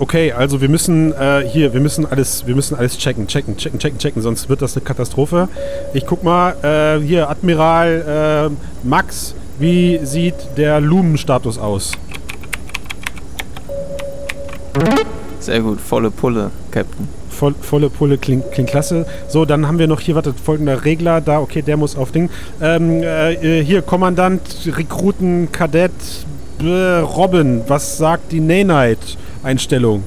Okay, also wir müssen äh, hier, wir müssen alles, wir müssen alles checken, checken, checken, checken, checken, sonst wird das eine Katastrophe. Ich guck mal, äh, hier Admiral äh, Max, wie sieht der Lumenstatus aus? Sehr gut, volle Pulle, Captain. Voll, volle Pulle klingt, klingt klasse. So, dann haben wir noch hier, warte, folgender Regler da. Okay, der muss auf Ding. Ähm, äh, hier, Kommandant, Rekruten, Kadett, äh, Robin. Was sagt die Nay-Night-Einstellung?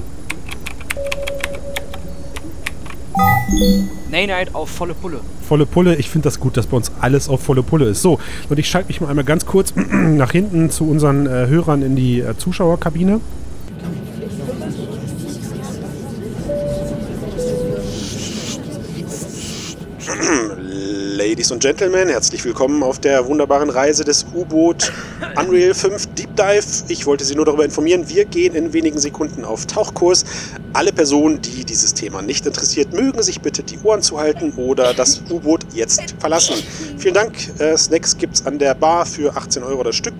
Nay-Night auf volle Pulle. Volle Pulle. Ich finde das gut, dass bei uns alles auf volle Pulle ist. So, und ich schalte mich mal einmal ganz kurz nach hinten zu unseren äh, Hörern in die äh, Zuschauerkabine. Ladies und Gentlemen, herzlich willkommen auf der wunderbaren Reise des U-Boot Unreal 5 Deep Dive. Ich wollte Sie nur darüber informieren, wir gehen in wenigen Sekunden auf Tauchkurs. Alle Personen, die dieses Thema nicht interessiert, mögen sich bitte die Ohren zuhalten oder das U-Boot jetzt verlassen. Vielen Dank. Äh, Snacks gibt's an der Bar für 18 Euro das Stück.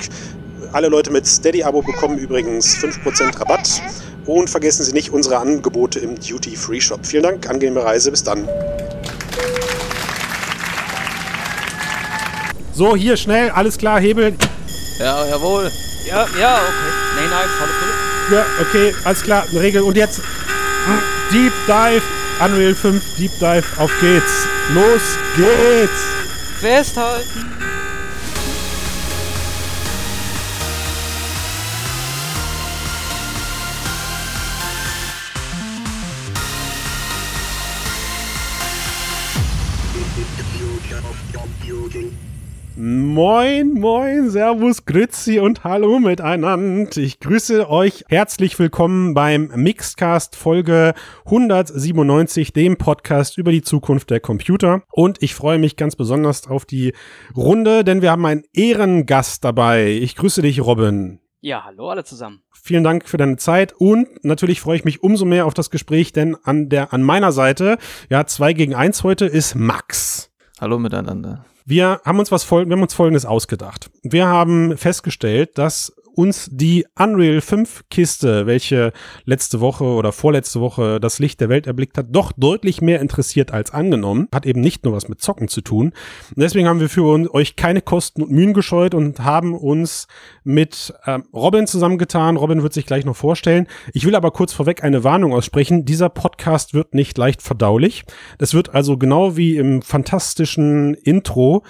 Alle Leute mit Steady-Abo bekommen übrigens 5% Rabatt. Und vergessen Sie nicht unsere Angebote im Duty-Free-Shop. Vielen Dank, angenehme Reise, bis dann. So, hier schnell, alles klar, Hebel. Ja, jawohl. Ja, ja, okay. Nay-Night, volle Pulle. Ja, okay, alles klar, eine Regel. Und jetzt Deep Dive, Unreal 5 Deep Dive, auf geht's. Los geht's. Festhalten. Moin, moin, Servus, Grüezi und Hallo miteinander. Ich grüße euch herzlich willkommen beim Mixcast Folge 197, dem Podcast über die Zukunft der Computer. Und ich freue mich ganz besonders auf die Runde, denn wir haben einen Ehrengast dabei. Ich grüße dich, Robin. Ja, hallo alle zusammen. Vielen Dank für deine Zeit und natürlich freue ich mich umso mehr auf das Gespräch, denn an der, an meiner Seite, ja, zwei gegen eins heute ist Max. Hallo miteinander. Wir haben uns was wir haben uns folgendes ausgedacht. Wir haben festgestellt, dass uns die Unreal 5 Kiste, welche letzte Woche oder vorletzte Woche das Licht der Welt erblickt hat, doch deutlich mehr interessiert als angenommen. Hat eben nicht nur was mit Zocken zu tun. Und deswegen haben wir für euch keine Kosten und Mühen gescheut und haben uns mit ähm, Robin zusammengetan. Robin wird sich gleich noch vorstellen. Ich will aber kurz vorweg eine Warnung aussprechen. Dieser Podcast wird nicht leicht verdaulich. Das wird also genau wie im fantastischen Intro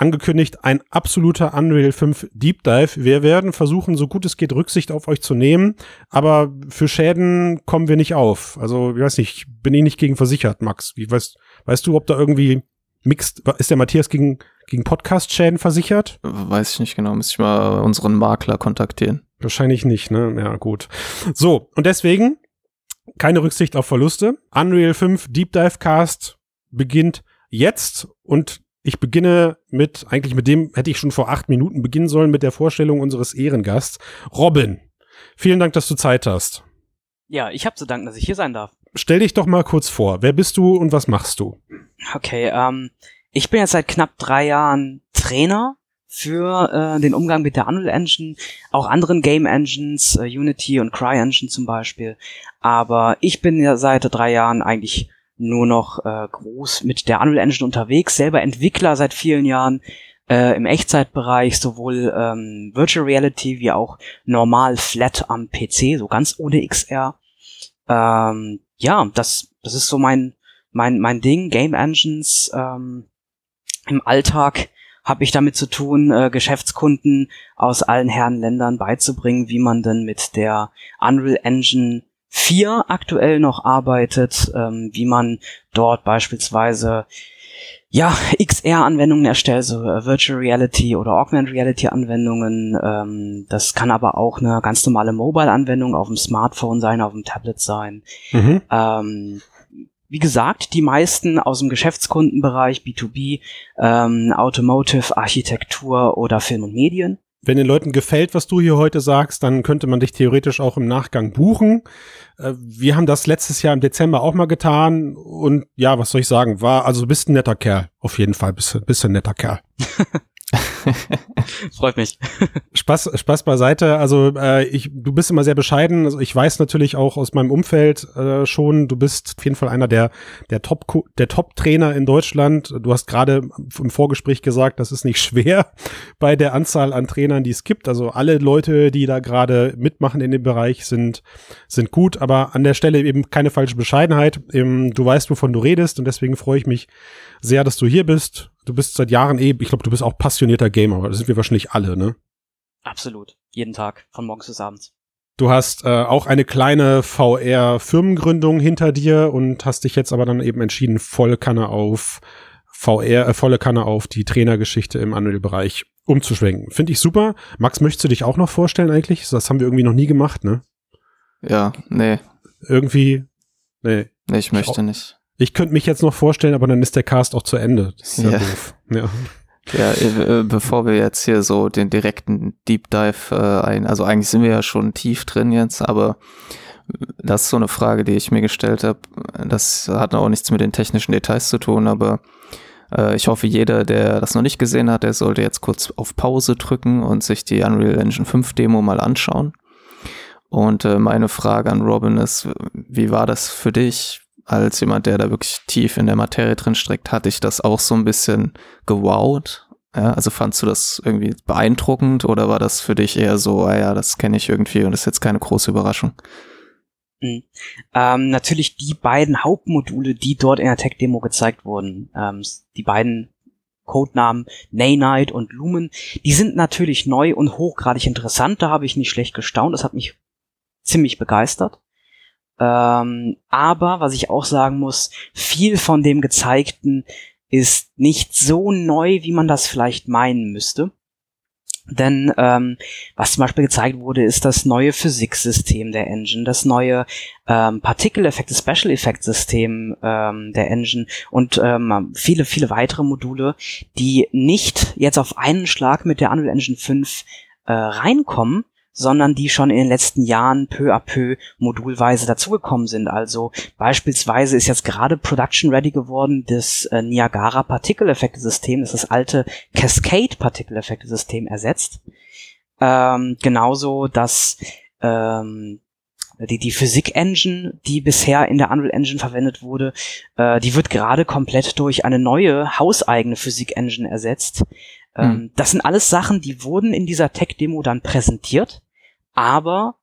angekündigt, ein absoluter Unreal 5 Deep Dive. Wir werden versuchen, so gut es geht, Rücksicht auf euch zu nehmen, aber für Schäden kommen wir nicht auf. Also, ich weiß nicht, bin ich nicht gegen versichert, Max. Wie weißt, weißt du, ob da irgendwie mixt, ist der Matthias gegen, gegen Podcast-Schäden versichert? Weiß ich nicht genau, müsste ich mal unseren Makler kontaktieren. Wahrscheinlich nicht, ne? Ja, gut. So, und deswegen keine Rücksicht auf Verluste. Unreal 5 Deep Dive Cast beginnt jetzt und ich beginne mit, eigentlich mit dem hätte ich schon vor acht Minuten beginnen sollen, mit der Vorstellung unseres Ehrengasts. Robin, vielen Dank, dass du Zeit hast. Ja, ich habe zu danken, dass ich hier sein darf. Stell dich doch mal kurz vor. Wer bist du und was machst du? Okay, ähm, ich bin jetzt seit knapp drei Jahren Trainer für äh, den Umgang mit der Unreal Engine, auch anderen Game Engines, äh, Unity und CryEngine zum Beispiel. Aber ich bin ja seit drei Jahren eigentlich nur noch äh, groß mit der Unreal Engine unterwegs, selber Entwickler seit vielen Jahren äh, im Echtzeitbereich, sowohl ähm, Virtual Reality wie auch normal flat am PC, so ganz ohne XR. Ähm, ja, das, das ist so mein, mein, mein Ding, Game Engines. Ähm, Im Alltag habe ich damit zu tun, äh, Geschäftskunden aus allen Herren Ländern beizubringen, wie man denn mit der Unreal Engine 4 aktuell noch arbeitet, ähm, wie man dort beispielsweise ja, XR-Anwendungen erstellt, so äh, Virtual Reality oder Augmented Reality-Anwendungen. Ähm, das kann aber auch eine ganz normale Mobile-Anwendung auf dem Smartphone sein, auf dem Tablet sein. Mhm. Ähm, wie gesagt, die meisten aus dem Geschäftskundenbereich B2B, ähm, Automotive, Architektur oder Film und Medien. Wenn den Leuten gefällt, was du hier heute sagst, dann könnte man dich theoretisch auch im Nachgang buchen. Äh, wir haben das letztes Jahr im Dezember auch mal getan und ja, was soll ich sagen, war, also bist ein netter Kerl. Auf jeden Fall bist, bist ein netter Kerl. Freut mich. Spaß, Spaß beiseite. Also äh, ich, du bist immer sehr bescheiden. Also ich weiß natürlich auch aus meinem Umfeld äh, schon, du bist auf jeden Fall einer der der Top der Top Trainer in Deutschland. Du hast gerade im Vorgespräch gesagt, das ist nicht schwer bei der Anzahl an Trainern, die es gibt. Also alle Leute, die da gerade mitmachen in dem Bereich, sind sind gut. Aber an der Stelle eben keine falsche Bescheidenheit. Ähm, du weißt, wovon du redest und deswegen freue ich mich sehr, dass du hier bist. Du bist seit Jahren eh, ich glaube, du bist auch passionierter Gamer, das sind wir wahrscheinlich alle, ne? Absolut. Jeden Tag, von morgens bis abends. Du hast äh, auch eine kleine VR-Firmengründung hinter dir und hast dich jetzt aber dann eben entschieden, volle Kanne auf VR, äh, volle Kanne auf die Trainergeschichte im Unreal-Bereich umzuschwenken. Finde ich super. Max, möchtest du dich auch noch vorstellen eigentlich? Das haben wir irgendwie noch nie gemacht, ne? Ja, nee. Irgendwie, nee. Nee, ich möchte ich nicht. Ich könnte mich jetzt noch vorstellen, aber dann ist der Cast auch zu Ende. Das ist ja, ja doof. Ja. Ja, äh, bevor wir jetzt hier so den direkten Deep Dive äh, ein, also eigentlich sind wir ja schon tief drin jetzt, aber das ist so eine Frage, die ich mir gestellt habe. Das hat auch nichts mit den technischen Details zu tun, aber äh, ich hoffe, jeder, der das noch nicht gesehen hat, der sollte jetzt kurz auf Pause drücken und sich die Unreal Engine 5 Demo mal anschauen. Und äh, meine Frage an Robin ist, wie war das für dich? Als jemand, der da wirklich tief in der Materie drin steckt, hatte ich das auch so ein bisschen gewowt. Ja, also fandst du das irgendwie beeindruckend oder war das für dich eher so, ah ja, das kenne ich irgendwie und ist jetzt keine große Überraschung? Mhm. Ähm, natürlich die beiden Hauptmodule, die dort in der Tech-Demo gezeigt wurden, ähm, die beiden Codenamen Naynite und Lumen, die sind natürlich neu und hochgradig interessant, da habe ich nicht schlecht gestaunt, das hat mich ziemlich begeistert. Ähm, aber was ich auch sagen muss, viel von dem Gezeigten ist nicht so neu, wie man das vielleicht meinen müsste. Denn ähm, was zum Beispiel gezeigt wurde, ist das neue Physiksystem der Engine, das neue ähm, Partikeleffekte, Special Effect System ähm, der Engine und ähm, viele, viele weitere Module, die nicht jetzt auf einen Schlag mit der Unreal Engine 5 äh, reinkommen, sondern die schon in den letzten Jahren peu à peu modulweise dazugekommen sind. Also beispielsweise ist jetzt gerade Production Ready geworden das äh, Niagara Partikeleffekte-System, das das alte Cascade Partikeleffekte-System ersetzt. Ähm, genauso dass ähm, die, die Physik-Engine, die bisher in der Unreal Engine verwendet wurde, äh, die wird gerade komplett durch eine neue hauseigene Physik-Engine ersetzt, ähm, hm. Das sind alles Sachen, die wurden in dieser Tech-Demo dann präsentiert, aber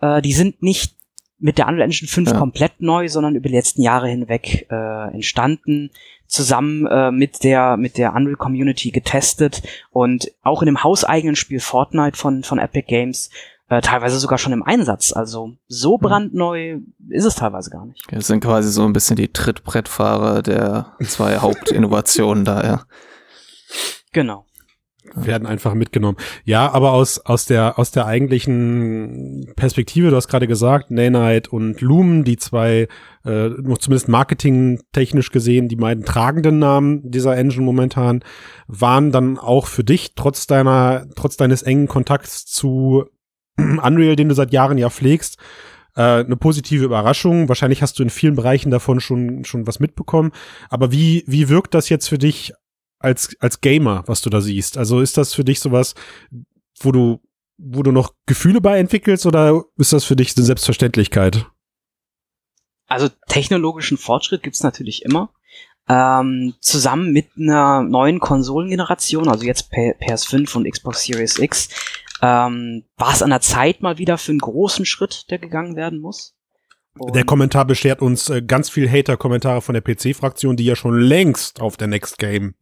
äh, die sind nicht mit der Unreal Engine 5 ja. komplett neu, sondern über die letzten Jahre hinweg äh, entstanden, zusammen äh, mit der mit der Unreal Community getestet und auch in dem hauseigenen Spiel Fortnite von von Epic Games äh, teilweise sogar schon im Einsatz. Also so hm. brandneu ist es teilweise gar nicht. Wir sind quasi so ein bisschen die Trittbrettfahrer der zwei Hauptinnovationen da, ja. Genau werden einfach mitgenommen. Ja, aber aus, aus der, aus der eigentlichen Perspektive, du hast gerade gesagt, Nanite und Lumen, die zwei, äh, zumindest marketingtechnisch gesehen, die beiden tragenden Namen dieser Engine momentan, waren dann auch für dich, trotz deiner, trotz deines engen Kontakts zu Unreal, den du seit Jahren ja pflegst, äh, eine positive Überraschung. Wahrscheinlich hast du in vielen Bereichen davon schon, schon was mitbekommen. Aber wie, wie wirkt das jetzt für dich als, als Gamer, was du da siehst? Also ist das für dich sowas, wo du, wo du noch Gefühle bei entwickelst oder ist das für dich eine Selbstverständlichkeit? Also technologischen Fortschritt gibt's natürlich immer. Ähm, zusammen mit einer neuen Konsolengeneration, also jetzt PS5 und Xbox Series X, ähm, war es an der Zeit mal wieder für einen großen Schritt, der gegangen werden muss. Und der Kommentar beschert uns äh, ganz viel Hater-Kommentare von der PC-Fraktion, die ja schon längst auf der Next Game,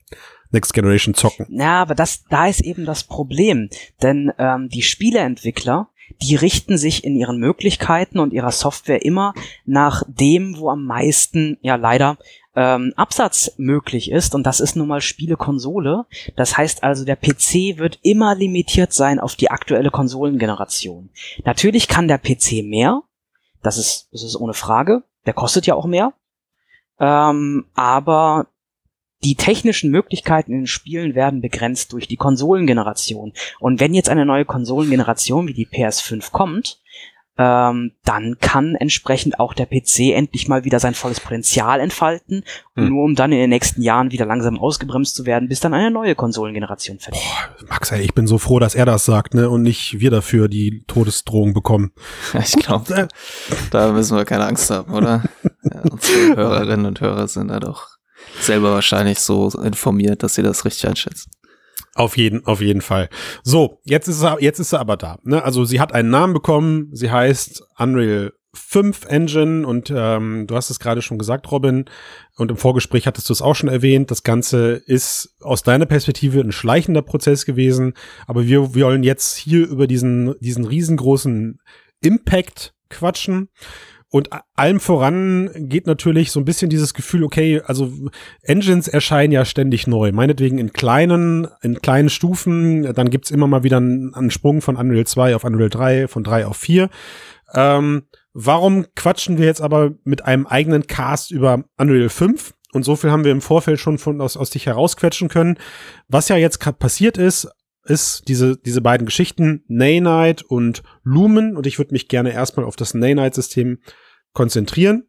Next Generation zocken. Ja, aber das, da ist eben das Problem. Denn ähm, die Spieleentwickler, die richten sich in ihren Möglichkeiten und ihrer Software immer nach dem, wo am meisten, ja leider, ähm, Absatz möglich ist. Und das ist nun mal Spiele-Konsole. Das heißt also, der PC wird immer limitiert sein auf die aktuelle Konsolengeneration. Natürlich kann der PC mehr, das ist, das ist ohne Frage. Der kostet ja auch mehr. Ähm, aber die technischen Möglichkeiten in den Spielen werden begrenzt durch die Konsolengeneration. Und wenn jetzt eine neue Konsolengeneration wie die PS5 kommt, ähm, dann kann entsprechend auch der PC endlich mal wieder sein volles Potenzial entfalten, hm. nur um dann in den nächsten Jahren wieder langsam ausgebremst zu werden, bis dann eine neue Konsolengeneration fällt. Max, ey, ich bin so froh, dass er das sagt, ne, und nicht wir dafür die Todesdrohung bekommen. Ich glaube, äh, da müssen wir keine Angst haben, oder? ja, unsere Hörerinnen und Hörer sind da doch selber wahrscheinlich so informiert, dass sie das richtig einschätzen. Auf jeden, auf jeden Fall. So, jetzt ist er, jetzt ist er aber da. Ne? Also sie hat einen Namen bekommen. Sie heißt Unreal 5 Engine und ähm, du hast es gerade schon gesagt, Robin, und im Vorgespräch hattest du es auch schon erwähnt. Das Ganze ist aus deiner Perspektive ein schleichender Prozess gewesen, aber wir, wir wollen jetzt hier über diesen, diesen riesengroßen Impact quatschen. Und allem voran geht natürlich so ein bisschen dieses Gefühl, okay, also Engines erscheinen ja ständig neu. Meinetwegen in kleinen, in kleinen Stufen. Dann gibt's immer mal wieder einen, Sprung von Unreal 2 auf Unreal 3, von 3 auf 4. Ähm, warum quatschen wir jetzt aber mit einem eigenen Cast über Unreal 5? Und so viel haben wir im Vorfeld schon von aus, aus dich herausquetschen können. Was ja jetzt passiert ist, ist diese, diese beiden Geschichten, Nanite und Lumen. Und ich würde mich gerne erstmal auf das Nanite-System konzentrieren,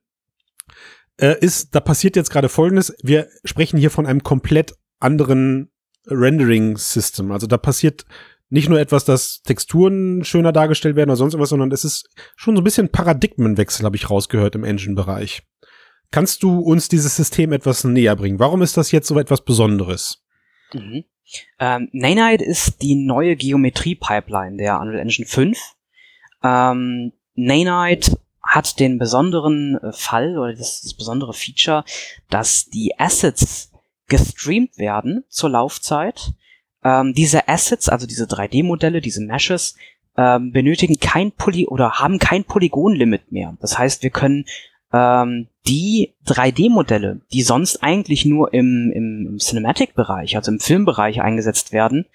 äh, ist, da passiert jetzt gerade Folgendes. Wir sprechen hier von einem komplett anderen Rendering-System. Also da passiert nicht nur etwas, dass Texturen schöner dargestellt werden oder sonst was, sondern es ist schon so ein bisschen Paradigmenwechsel, habe ich rausgehört im Engine-Bereich. Kannst du uns dieses System etwas näher bringen? Warum ist das jetzt so etwas Besonderes? Mhm. Ähm, Nanite ist die neue Geometrie-Pipeline der Unreal Engine 5. Ähm, Nanite hat den besonderen äh, Fall oder das, das besondere Feature, dass die Assets gestreamt werden zur Laufzeit. Ähm, diese Assets, also diese 3D-Modelle, diese Meshes, ähm, benötigen kein Poly oder haben kein Polygon-Limit mehr. Das heißt, wir können ähm, die 3D-Modelle, die sonst eigentlich nur im, im, Cinematic-Bereich, also im Filmbereich eingesetzt werden,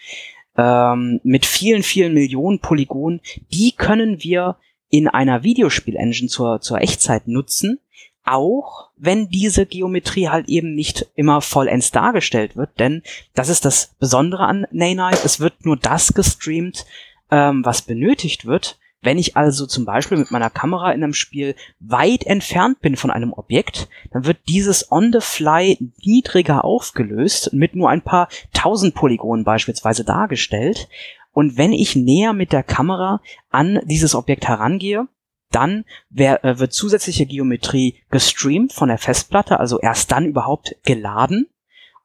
ähm, mit vielen, vielen Millionen Polygonen, die können wir in einer Videospiel-Engine zur, zur Echtzeit nutzen, auch wenn diese Geometrie halt eben nicht immer vollends dargestellt wird, denn das ist das Besondere an Nanite, es wird nur das gestreamt, ähm, was benötigt wird. Wenn ich also zum Beispiel mit meiner Kamera in einem Spiel weit entfernt bin von einem Objekt, dann wird dieses on the fly niedriger aufgelöst, mit nur ein paar tausend Polygonen beispielsweise dargestellt. Und wenn ich näher mit der Kamera an dieses Objekt herangehe, dann äh, wird zusätzliche Geometrie gestreamt von der Festplatte, also erst dann überhaupt geladen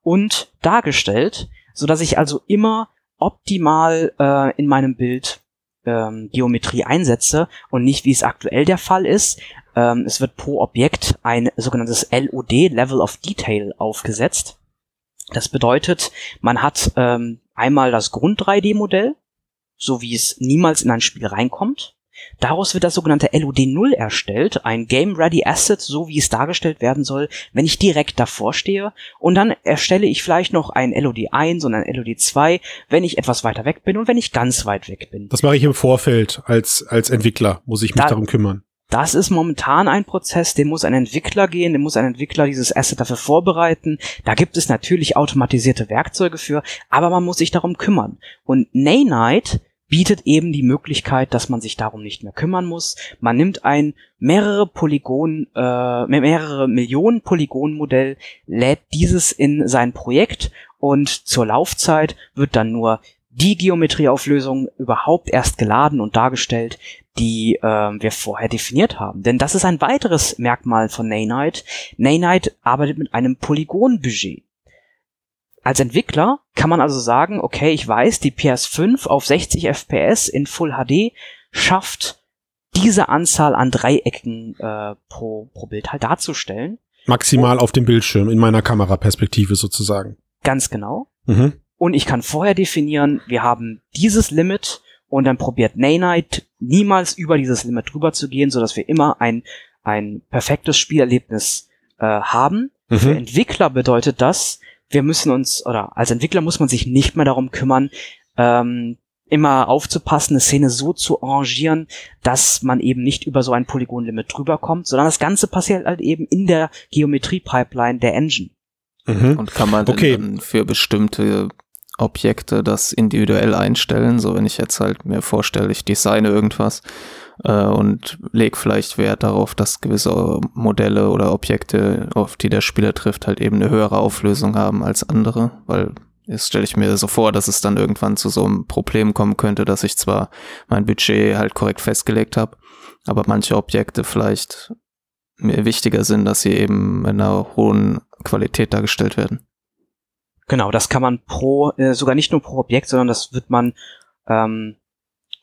und dargestellt, so dass ich also immer optimal äh, in meinem Bild ähm, Geometrie einsetze und nicht wie es aktuell der Fall ist. Ähm, es wird pro Objekt ein sogenanntes LOD, Level of Detail, aufgesetzt. Das bedeutet, man hat ähm, einmal das Grund 3D-Modell, so wie es niemals in ein Spiel reinkommt. Daraus wird das sogenannte LOD0 erstellt, ein Game Ready Asset, so wie es dargestellt werden soll, wenn ich direkt davor stehe. Und dann erstelle ich vielleicht noch ein LOD1 und ein LOD2, wenn ich etwas weiter weg bin und wenn ich ganz weit weg bin. Das mache ich im Vorfeld als, als Entwickler, muss ich mich da, darum kümmern. Das ist momentan ein Prozess, den muss ein Entwickler gehen, den muss ein Entwickler dieses Asset dafür vorbereiten. Da gibt es natürlich automatisierte Werkzeuge für, aber man muss sich darum kümmern. Und Nanite bietet eben die Möglichkeit, dass man sich darum nicht mehr kümmern muss. Man nimmt ein mehrere Polygon, äh, mehrere Millionen Polygon Modell, lädt dieses in sein Projekt und zur Laufzeit wird dann nur die Geometrieauflösung überhaupt erst geladen und dargestellt, die äh, wir vorher definiert haben. Denn das ist ein weiteres Merkmal von Nanite. Nanite arbeitet mit einem Polygonbudget. Als Entwickler kann man also sagen, okay, ich weiß, die PS5 auf 60 FPS in Full HD schafft diese Anzahl an Dreiecken äh, pro, pro Bild halt darzustellen. Maximal und, auf dem Bildschirm, in meiner Kameraperspektive sozusagen. Ganz genau. Mhm. Und ich kann vorher definieren, wir haben dieses Limit und dann probiert Nanite niemals über dieses Limit drüber zu gehen, so dass wir immer ein, ein perfektes Spielerlebnis äh, haben. Mhm. Für Entwickler bedeutet das, wir müssen uns, oder als Entwickler muss man sich nicht mehr darum kümmern, ähm, immer aufzupassen, eine Szene so zu arrangieren, dass man eben nicht über so ein Polygonlimit drüber kommt, sondern das Ganze passiert halt eben in der Geometrie-Pipeline der Engine. Mhm. Und kann man okay. dann für bestimmte Objekte das individuell einstellen. So wenn ich jetzt halt mir vorstelle, ich designe irgendwas äh, und leg vielleicht Wert darauf, dass gewisse Modelle oder Objekte, auf die der Spieler trifft, halt eben eine höhere Auflösung haben als andere, weil Jetzt stelle ich mir so vor, dass es dann irgendwann zu so einem Problem kommen könnte, dass ich zwar mein Budget halt korrekt festgelegt habe, aber manche Objekte vielleicht mir wichtiger sind, dass sie eben in einer hohen Qualität dargestellt werden. Genau, das kann man pro, äh, sogar nicht nur pro Objekt, sondern das wird man ähm,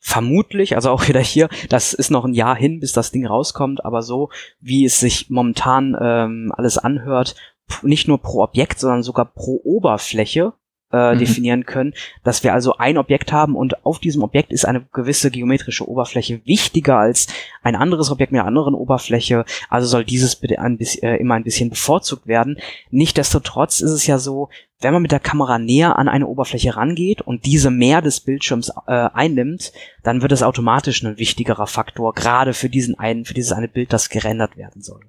vermutlich, also auch wieder hier, das ist noch ein Jahr hin, bis das Ding rauskommt, aber so wie es sich momentan ähm, alles anhört, nicht nur pro Objekt, sondern sogar pro Oberfläche äh, mhm. definieren können, dass wir also ein Objekt haben und auf diesem Objekt ist eine gewisse geometrische Oberfläche wichtiger als ein anderes Objekt mit einer anderen Oberfläche. Also soll dieses bitte ein bisschen, äh, immer ein bisschen bevorzugt werden. Nichtsdestotrotz ist es ja so, wenn man mit der Kamera näher an eine Oberfläche rangeht und diese mehr des Bildschirms äh, einnimmt, dann wird es automatisch ein wichtigerer Faktor, gerade für diesen einen, für dieses eine Bild, das gerendert werden soll.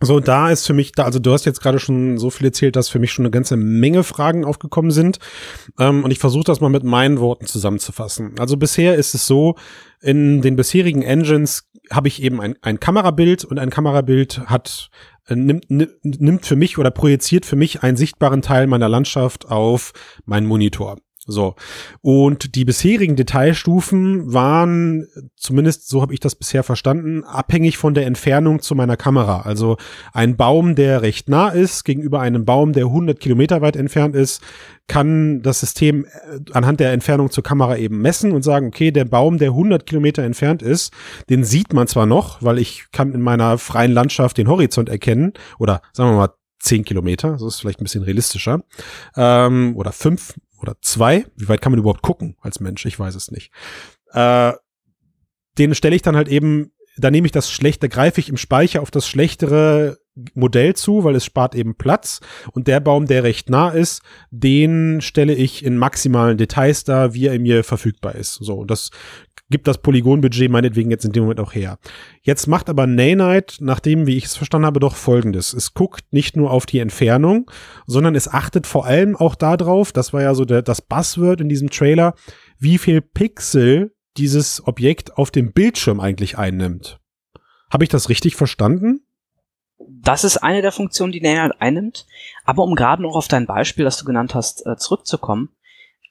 So, da ist für mich, da, also du hast jetzt gerade schon so viel erzählt, dass für mich schon eine ganze Menge Fragen aufgekommen sind. Ähm, und ich versuche das mal mit meinen Worten zusammenzufassen. Also bisher ist es so, in den bisherigen Engines habe ich eben ein, ein Kamerabild und ein Kamerabild hat äh, nimmt, nimmt für mich oder projiziert für mich einen sichtbaren Teil meiner Landschaft auf meinen Monitor. So. Und die bisherigen Detailstufen waren, zumindest so habe ich das bisher verstanden, abhängig von der Entfernung zu meiner Kamera. Also ein Baum, der recht nah ist, gegenüber einem Baum, der 100 Kilometer weit entfernt ist, kann das System äh, anhand der Entfernung zur Kamera eben messen und sagen, okay, der Baum, der 100 Kilometer entfernt ist, den sieht man zwar noch, weil ich kann in meiner freien Landschaft den Horizont erkennen oder sagen wir mal 10 Kilometer, das ist vielleicht ein bisschen realistischer, ähm, oder fünf oder zwei. Wie weit kann man überhaupt gucken als Mensch? Ich weiß es nicht. Äh, den stelle ich dann halt eben, da nehme ich das schlechte, greife ich im Speicher auf das schlechtere Modell zu, weil es spart eben Platz. Und der Baum, der recht nah ist, den stelle ich in maximalen Details da, wie er mir verfügbar ist. So, und das gibt das Polygonbudget meinetwegen jetzt in dem Moment auch her. Jetzt macht aber Nanite, nachdem, wie ich es verstanden habe, doch folgendes. Es guckt nicht nur auf die Entfernung, sondern es achtet vor allem auch darauf, das war ja so der, das Buzzword in diesem Trailer, wie viel Pixel dieses Objekt auf dem Bildschirm eigentlich einnimmt. Habe ich das richtig verstanden? Das ist eine der Funktionen, die Nanite einnimmt. Aber um gerade noch auf dein Beispiel, das du genannt hast, äh, zurückzukommen,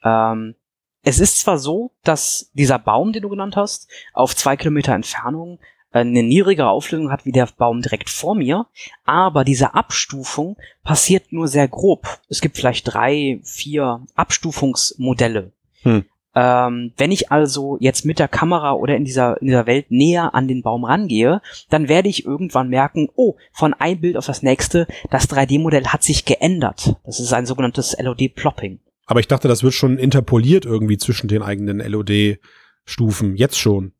ähm, es ist zwar so, dass dieser Baum, den du genannt hast, auf zwei Kilometer Entfernung äh, eine niedrigere Auflösung hat wie der Baum direkt vor mir, aber diese Abstufung passiert nur sehr grob. Es gibt vielleicht drei, vier Abstufungsmodelle. Hm. Ähm, wenn ich also jetzt mit der Kamera oder in dieser, in dieser Welt näher an den Baum rangehe, dann werde ich irgendwann merken, oh, von ein Bild auf das nächste, das 3D-Modell hat sich geändert. Das ist ein sogenanntes LOD-Plopping. Aber ich dachte, das wird schon interpoliert irgendwie zwischen den eigenen LOD-Stufen. Jetzt schon.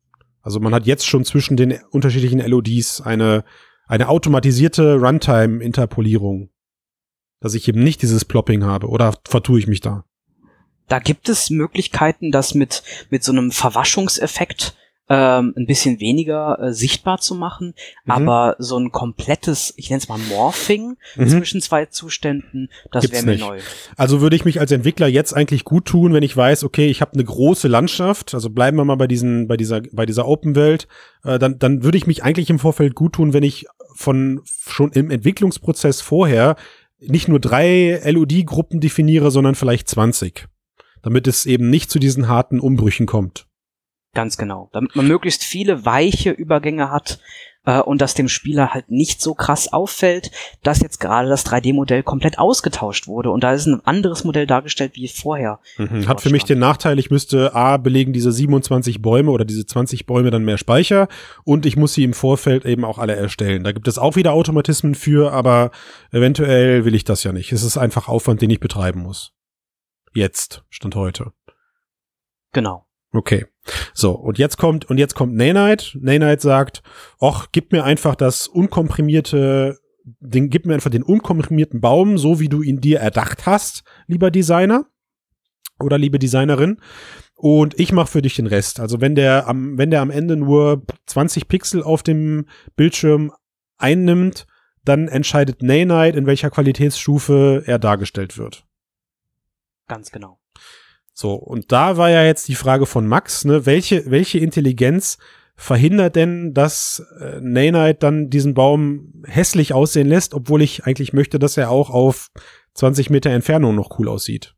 Also man hat jetzt schon zwischen den unterschiedlichen LODs eine, eine automatisierte Runtime-Interpolierung. Dass ich eben nicht dieses Plopping habe. Oder vertue ich mich da? Da gibt es Möglichkeiten, das mit, mit so einem Verwaschungseffekt ähm, ein bisschen weniger äh, sichtbar zu machen, mhm. aber so ein komplettes, ich nenne es mal Morphing mhm. zwischen zwei Zuständen, das wäre mir nicht. neu. Also würde ich mich als Entwickler jetzt eigentlich gut tun, wenn ich weiß, okay, ich habe eine große Landschaft, also bleiben wir mal bei diesen, bei dieser, bei dieser Open Welt, äh, dann, dann würde ich mich eigentlich im Vorfeld gut tun, wenn ich von schon im Entwicklungsprozess vorher nicht nur drei LOD-Gruppen definiere, sondern vielleicht 20. Damit es eben nicht zu diesen harten Umbrüchen kommt. Ganz genau. Damit man möglichst viele weiche Übergänge hat äh, und dass dem Spieler halt nicht so krass auffällt, dass jetzt gerade das 3D-Modell komplett ausgetauscht wurde und da ist ein anderes Modell dargestellt wie vorher. Mhm. Hat für mich den Nachteil, ich müsste A, belegen diese 27 Bäume oder diese 20 Bäume dann mehr Speicher und ich muss sie im Vorfeld eben auch alle erstellen. Da gibt es auch wieder Automatismen für, aber eventuell will ich das ja nicht. Es ist einfach Aufwand, den ich betreiben muss. Jetzt, Stand heute. Genau. Okay. So, und jetzt kommt, und jetzt kommt Nanite. Nanite sagt, ach, gib mir einfach das unkomprimierte, den, gib mir einfach den unkomprimierten Baum, so wie du ihn dir erdacht hast, lieber Designer. Oder liebe Designerin. Und ich mache für dich den Rest. Also wenn der am, wenn der am Ende nur 20 Pixel auf dem Bildschirm einnimmt, dann entscheidet Nanite, in welcher Qualitätsstufe er dargestellt wird. Ganz genau. So, und da war ja jetzt die Frage von Max, ne, welche, welche Intelligenz verhindert denn, dass äh, Nanite dann diesen Baum hässlich aussehen lässt, obwohl ich eigentlich möchte, dass er auch auf 20 Meter Entfernung noch cool aussieht?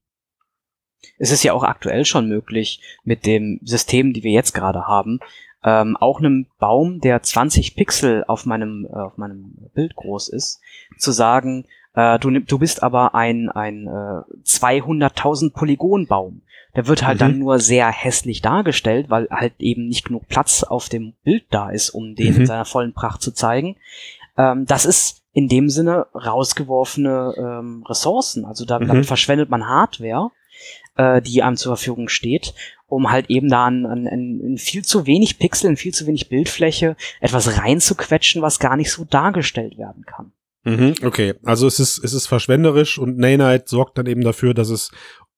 Es ist ja auch aktuell schon möglich, mit dem System, die wir jetzt gerade haben, ähm, auch einem Baum, der 20 Pixel auf meinem, äh, auf meinem Bild groß ist, zu sagen, äh, du, du bist aber ein, ein äh, 200.000 Polygonbaum. Der wird halt mhm. dann nur sehr hässlich dargestellt, weil halt eben nicht genug Platz auf dem Bild da ist, um den mhm. in seiner vollen Pracht zu zeigen. Ähm, das ist in dem Sinne rausgeworfene ähm, Ressourcen. Also da, mhm. damit verschwendet man Hardware, äh, die einem zur Verfügung steht, um halt eben da an, an, an viel zu wenig Pixel, in viel zu wenig Bildfläche etwas reinzuquetschen, was gar nicht so dargestellt werden kann. Mhm, okay, also es ist, es ist verschwenderisch und Nanite sorgt dann eben dafür, dass es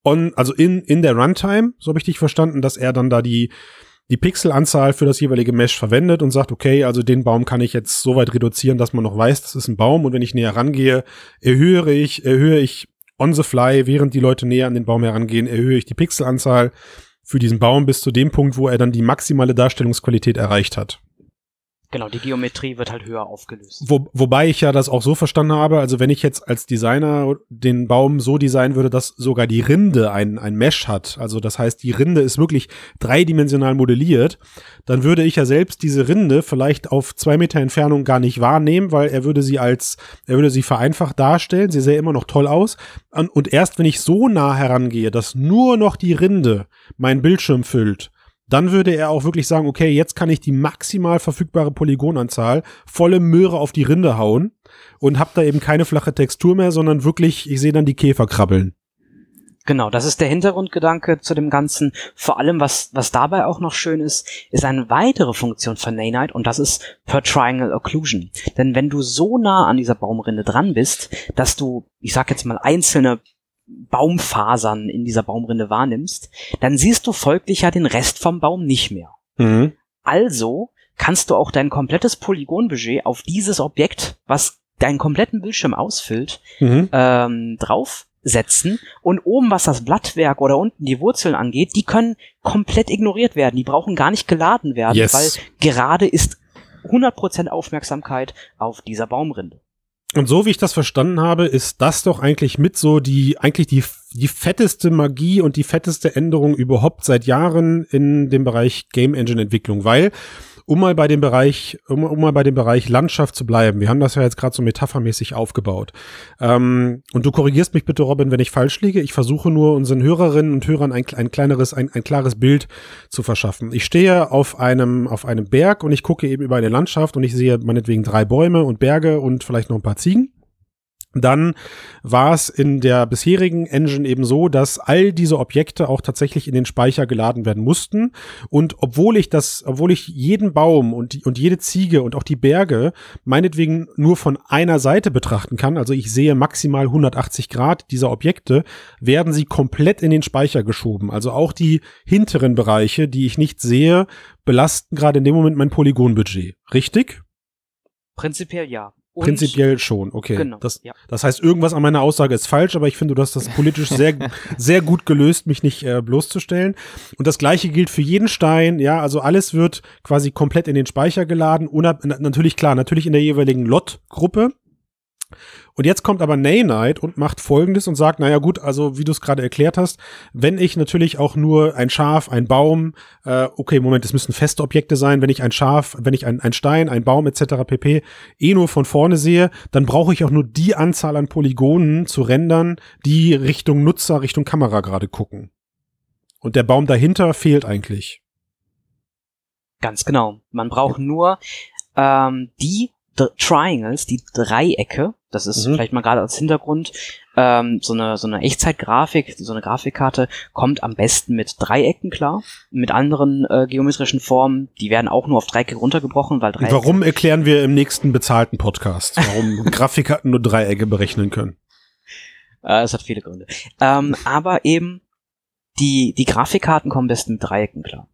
on, also in, in der Runtime, so habe ich dich verstanden, dass er dann da die, die Pixelanzahl für das jeweilige Mesh verwendet und sagt, okay, also den Baum kann ich jetzt so weit reduzieren, dass man noch weiß, das ist ein Baum und wenn ich näher rangehe, erhöhe ich, erhöhe ich on the fly, während die Leute näher an den Baum herangehen, erhöhe ich die Pixelanzahl für diesen Baum bis zu dem Punkt, wo er dann die maximale Darstellungsqualität erreicht hat. Genau, die Geometrie wird halt höher aufgelöst. Wo, wobei ich ja das auch so verstanden habe, also wenn ich jetzt als Designer den Baum so designen würde, dass sogar die Rinde ein, ein Mesh hat, also das heißt, die Rinde ist wirklich dreidimensional modelliert, dann würde ich ja selbst diese Rinde vielleicht auf zwei Meter Entfernung gar nicht wahrnehmen, weil er würde sie als, er würde sie vereinfacht darstellen, sie sähe immer noch toll aus. Und erst wenn ich so nah herangehe, dass nur noch die Rinde meinen Bildschirm füllt, dann würde er auch wirklich sagen, okay, jetzt kann ich die maximal verfügbare Polygonanzahl volle Möhre auf die Rinde hauen und habe da eben keine flache Textur mehr, sondern wirklich, ich sehe dann die Käfer krabbeln. Genau, das ist der Hintergrundgedanke zu dem Ganzen. Vor allem, was, was dabei auch noch schön ist, ist eine weitere Funktion von Nanite und das ist Per Triangle Occlusion. Denn wenn du so nah an dieser Baumrinde dran bist, dass du, ich sag jetzt mal, einzelne Baumfasern in dieser Baumrinde wahrnimmst, dann siehst du folglich ja den Rest vom Baum nicht mehr. Mhm. Also kannst du auch dein komplettes Polygonbudget auf dieses Objekt, was deinen kompletten Bildschirm ausfüllt, mhm. ähm, draufsetzen und oben, was das Blattwerk oder unten die Wurzeln angeht, die können komplett ignoriert werden. Die brauchen gar nicht geladen werden, yes. weil gerade ist 100% Aufmerksamkeit auf dieser Baumrinde. Und so wie ich das verstanden habe, ist das doch eigentlich mit so die, eigentlich die, die fetteste Magie und die fetteste Änderung überhaupt seit Jahren in dem Bereich Game Engine Entwicklung, weil um mal bei dem Bereich, um, um mal bei dem Bereich Landschaft zu bleiben. Wir haben das ja jetzt gerade so metaphermäßig aufgebaut. Ähm, und du korrigierst mich bitte, Robin, wenn ich falsch liege. Ich versuche nur unseren Hörerinnen und Hörern ein, ein kleineres, ein, ein klares Bild zu verschaffen. Ich stehe auf einem, auf einem Berg und ich gucke eben über eine Landschaft und ich sehe meinetwegen drei Bäume und Berge und vielleicht noch ein paar Ziegen. Dann war es in der bisherigen Engine eben so, dass all diese Objekte auch tatsächlich in den Speicher geladen werden mussten. Und obwohl ich das, obwohl ich jeden Baum und, und jede Ziege und auch die Berge meinetwegen nur von einer Seite betrachten kann, also ich sehe maximal 180 Grad dieser Objekte, werden sie komplett in den Speicher geschoben. Also auch die hinteren Bereiche, die ich nicht sehe, belasten gerade in dem Moment mein Polygonbudget. Richtig? Prinzipiell ja. Und Prinzipiell schon, okay. Genau, das, ja. das heißt, irgendwas an meiner Aussage ist falsch, aber ich finde, du hast das politisch sehr, sehr gut gelöst, mich nicht äh, bloßzustellen. Und das gleiche gilt für jeden Stein, ja, also alles wird quasi komplett in den Speicher geladen, unab natürlich klar, natürlich in der jeweiligen Lot-Gruppe. Und jetzt kommt aber Nay und macht folgendes und sagt, naja gut, also wie du es gerade erklärt hast, wenn ich natürlich auch nur ein Schaf, ein Baum, äh, okay, Moment, es müssen feste Objekte sein, wenn ich ein Schaf, wenn ich ein, ein Stein, ein Baum etc. pp. eh nur von vorne sehe, dann brauche ich auch nur die Anzahl an Polygonen zu rendern, die Richtung Nutzer, Richtung Kamera gerade gucken. Und der Baum dahinter fehlt eigentlich. Ganz genau. Man braucht nur ähm, die Triangles, die Dreiecke, das ist mhm. vielleicht mal gerade als Hintergrund, ähm, so eine, so eine Echtzeitgrafik, so eine Grafikkarte kommt am besten mit Dreiecken klar. Mit anderen äh, geometrischen Formen, die werden auch nur auf Dreiecke runtergebrochen, weil Dreiecke. Warum erklären wir im nächsten bezahlten Podcast, warum Grafikkarten nur Dreiecke berechnen können? Äh, es hat viele Gründe. Ähm, aber eben die, die Grafikkarten kommen am besten mit Dreiecken klar.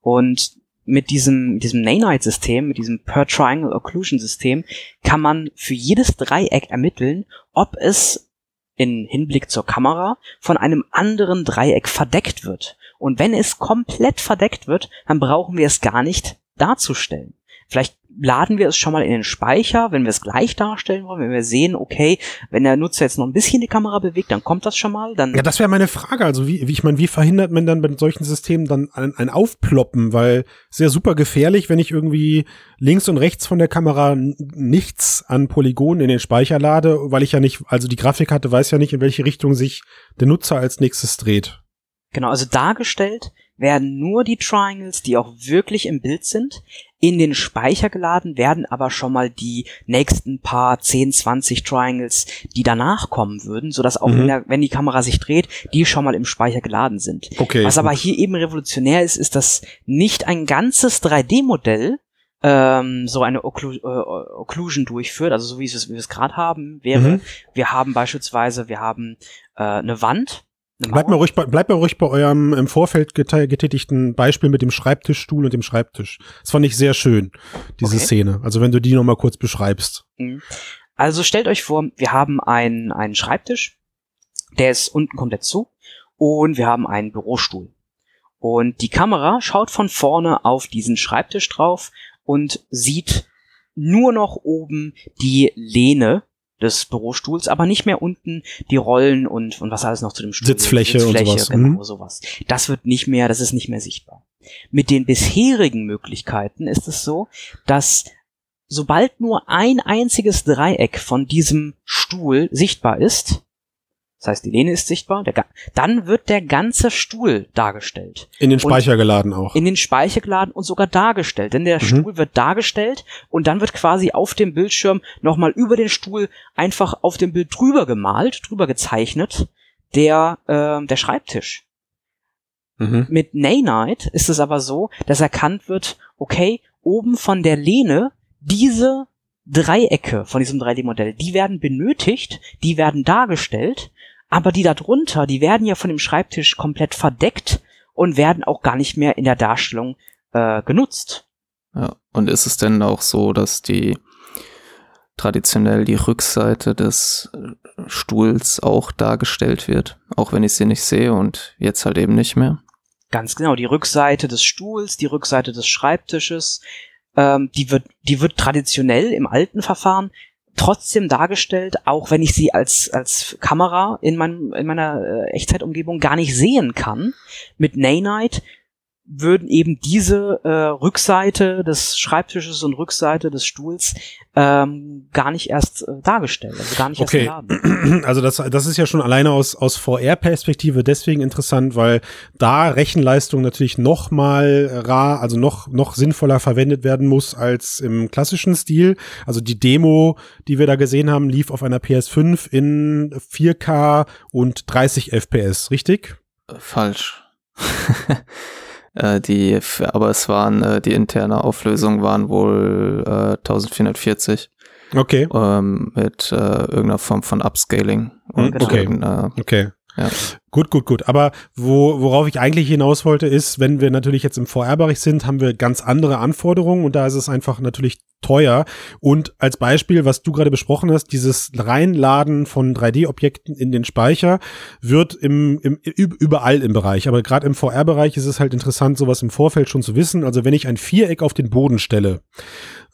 Und mit diesem, diesem Nanite-System, mit diesem Per Triangle Occlusion-System, kann man für jedes Dreieck ermitteln, ob es in Hinblick zur Kamera von einem anderen Dreieck verdeckt wird. Und wenn es komplett verdeckt wird, dann brauchen wir es gar nicht darzustellen. Vielleicht laden wir es schon mal in den Speicher, wenn wir es gleich darstellen wollen, wenn wir sehen, okay, wenn der Nutzer jetzt noch ein bisschen die Kamera bewegt, dann kommt das schon mal. Dann ja, das wäre meine Frage. Also wie, wie ich meine, wie verhindert man dann bei solchen Systemen dann ein, ein Aufploppen? Weil sehr super gefährlich, wenn ich irgendwie links und rechts von der Kamera nichts an Polygonen in den Speicher lade, weil ich ja nicht, also die Grafikkarte weiß ja nicht, in welche Richtung sich der Nutzer als nächstes dreht. Genau, also dargestellt werden nur die Triangles, die auch wirklich im Bild sind. In den Speicher geladen werden aber schon mal die nächsten paar 10, 20 Triangles, die danach kommen würden, sodass auch mhm. wenn, der, wenn, die Kamera sich dreht, die schon mal im Speicher geladen sind. Okay, Was aber hier eben revolutionär ist, ist, dass nicht ein ganzes 3D-Modell ähm, so eine Occlu äh, Occlusion durchführt, also so wie wir es gerade haben, wäre, mhm. wir haben beispielsweise, wir haben äh, eine Wand, Bleibt mal ruhig bei, bleibt mal ruhig bei eurem im Vorfeld getätigten Beispiel mit dem Schreibtischstuhl und dem Schreibtisch. Das fand ich sehr schön, diese okay. Szene. Also wenn du die noch mal kurz beschreibst. Mhm. Also stellt euch vor, wir haben einen, einen Schreibtisch, der ist unten komplett zu und wir haben einen Bürostuhl. Und die Kamera schaut von vorne auf diesen Schreibtisch drauf und sieht nur noch oben die Lehne des Bürostuhls, aber nicht mehr unten die Rollen und, und was alles noch zu dem Stuhl. Sitzfläche, Sitzfläche und sowas. Genau, mhm. sowas. Das wird nicht mehr, das ist nicht mehr sichtbar. Mit den bisherigen Möglichkeiten ist es so, dass sobald nur ein einziges Dreieck von diesem Stuhl sichtbar ist, das heißt, die Lehne ist sichtbar. Der, dann wird der ganze Stuhl dargestellt. In den Speicher geladen auch. In den Speicher geladen und sogar dargestellt. Denn der mhm. Stuhl wird dargestellt und dann wird quasi auf dem Bildschirm nochmal über den Stuhl einfach auf dem Bild drüber gemalt, drüber gezeichnet, der, äh, der Schreibtisch. Mhm. Mit Naynite ist es aber so, dass erkannt wird, okay, oben von der Lehne diese Dreiecke von diesem 3D-Modell, die werden benötigt, die werden dargestellt aber die darunter, die werden ja von dem Schreibtisch komplett verdeckt und werden auch gar nicht mehr in der Darstellung äh, genutzt. Ja, und ist es denn auch so, dass die traditionell die Rückseite des äh, Stuhls auch dargestellt wird, auch wenn ich sie nicht sehe und jetzt halt eben nicht mehr? Ganz genau, die Rückseite des Stuhls, die Rückseite des Schreibtisches, ähm, die wird, die wird traditionell im alten Verfahren trotzdem dargestellt, auch wenn ich sie als, als Kamera in, meinem, in meiner äh, Echtzeitumgebung gar nicht sehen kann. Mit Naynite würden eben diese äh, Rückseite des Schreibtisches und Rückseite des Stuhls ähm, gar nicht erst äh, dargestellt, also gar nicht okay. erst geladen. Also das, das ist ja schon alleine aus, aus VR-Perspektive deswegen interessant, weil da Rechenleistung natürlich noch mal rar, also noch, noch sinnvoller verwendet werden muss als im klassischen Stil. Also die Demo, die wir da gesehen haben, lief auf einer PS5 in 4K und 30 FPS, richtig? Falsch. Äh, die, aber es waren, äh, die interne Auflösung waren wohl äh, 1440. Okay. Ähm, mit äh, irgendeiner Form von Upscaling. Und okay. okay. Ja. Gut, gut, gut. Aber wo, worauf ich eigentlich hinaus wollte, ist, wenn wir natürlich jetzt im VR-Bereich sind, haben wir ganz andere Anforderungen und da ist es einfach natürlich teuer. Und als Beispiel, was du gerade besprochen hast, dieses Reinladen von 3D-Objekten in den Speicher wird im, im, überall im Bereich. Aber gerade im VR-Bereich ist es halt interessant, sowas im Vorfeld schon zu wissen. Also wenn ich ein Viereck auf den Boden stelle,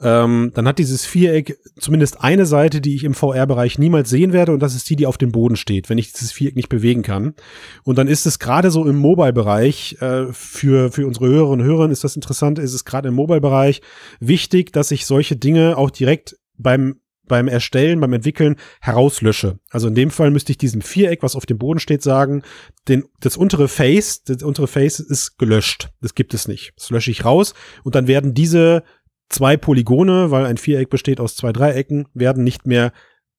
ähm, dann hat dieses Viereck zumindest eine Seite, die ich im VR-Bereich niemals sehen werde, und das ist die, die auf dem Boden steht, wenn ich dieses Viereck nicht bewegen kann. Und dann ist es gerade so im Mobile-Bereich, äh, für, für unsere Hörerinnen und Hörer ist das interessant, ist es gerade im Mobile-Bereich wichtig, dass ich solche Dinge auch direkt beim beim Erstellen, beim Entwickeln herauslösche. Also in dem Fall müsste ich diesem Viereck, was auf dem Boden steht, sagen, den, das untere Face, das untere Face ist gelöscht. Das gibt es nicht. Das lösche ich raus und dann werden diese zwei Polygone, weil ein Viereck besteht aus zwei Dreiecken, werden nicht mehr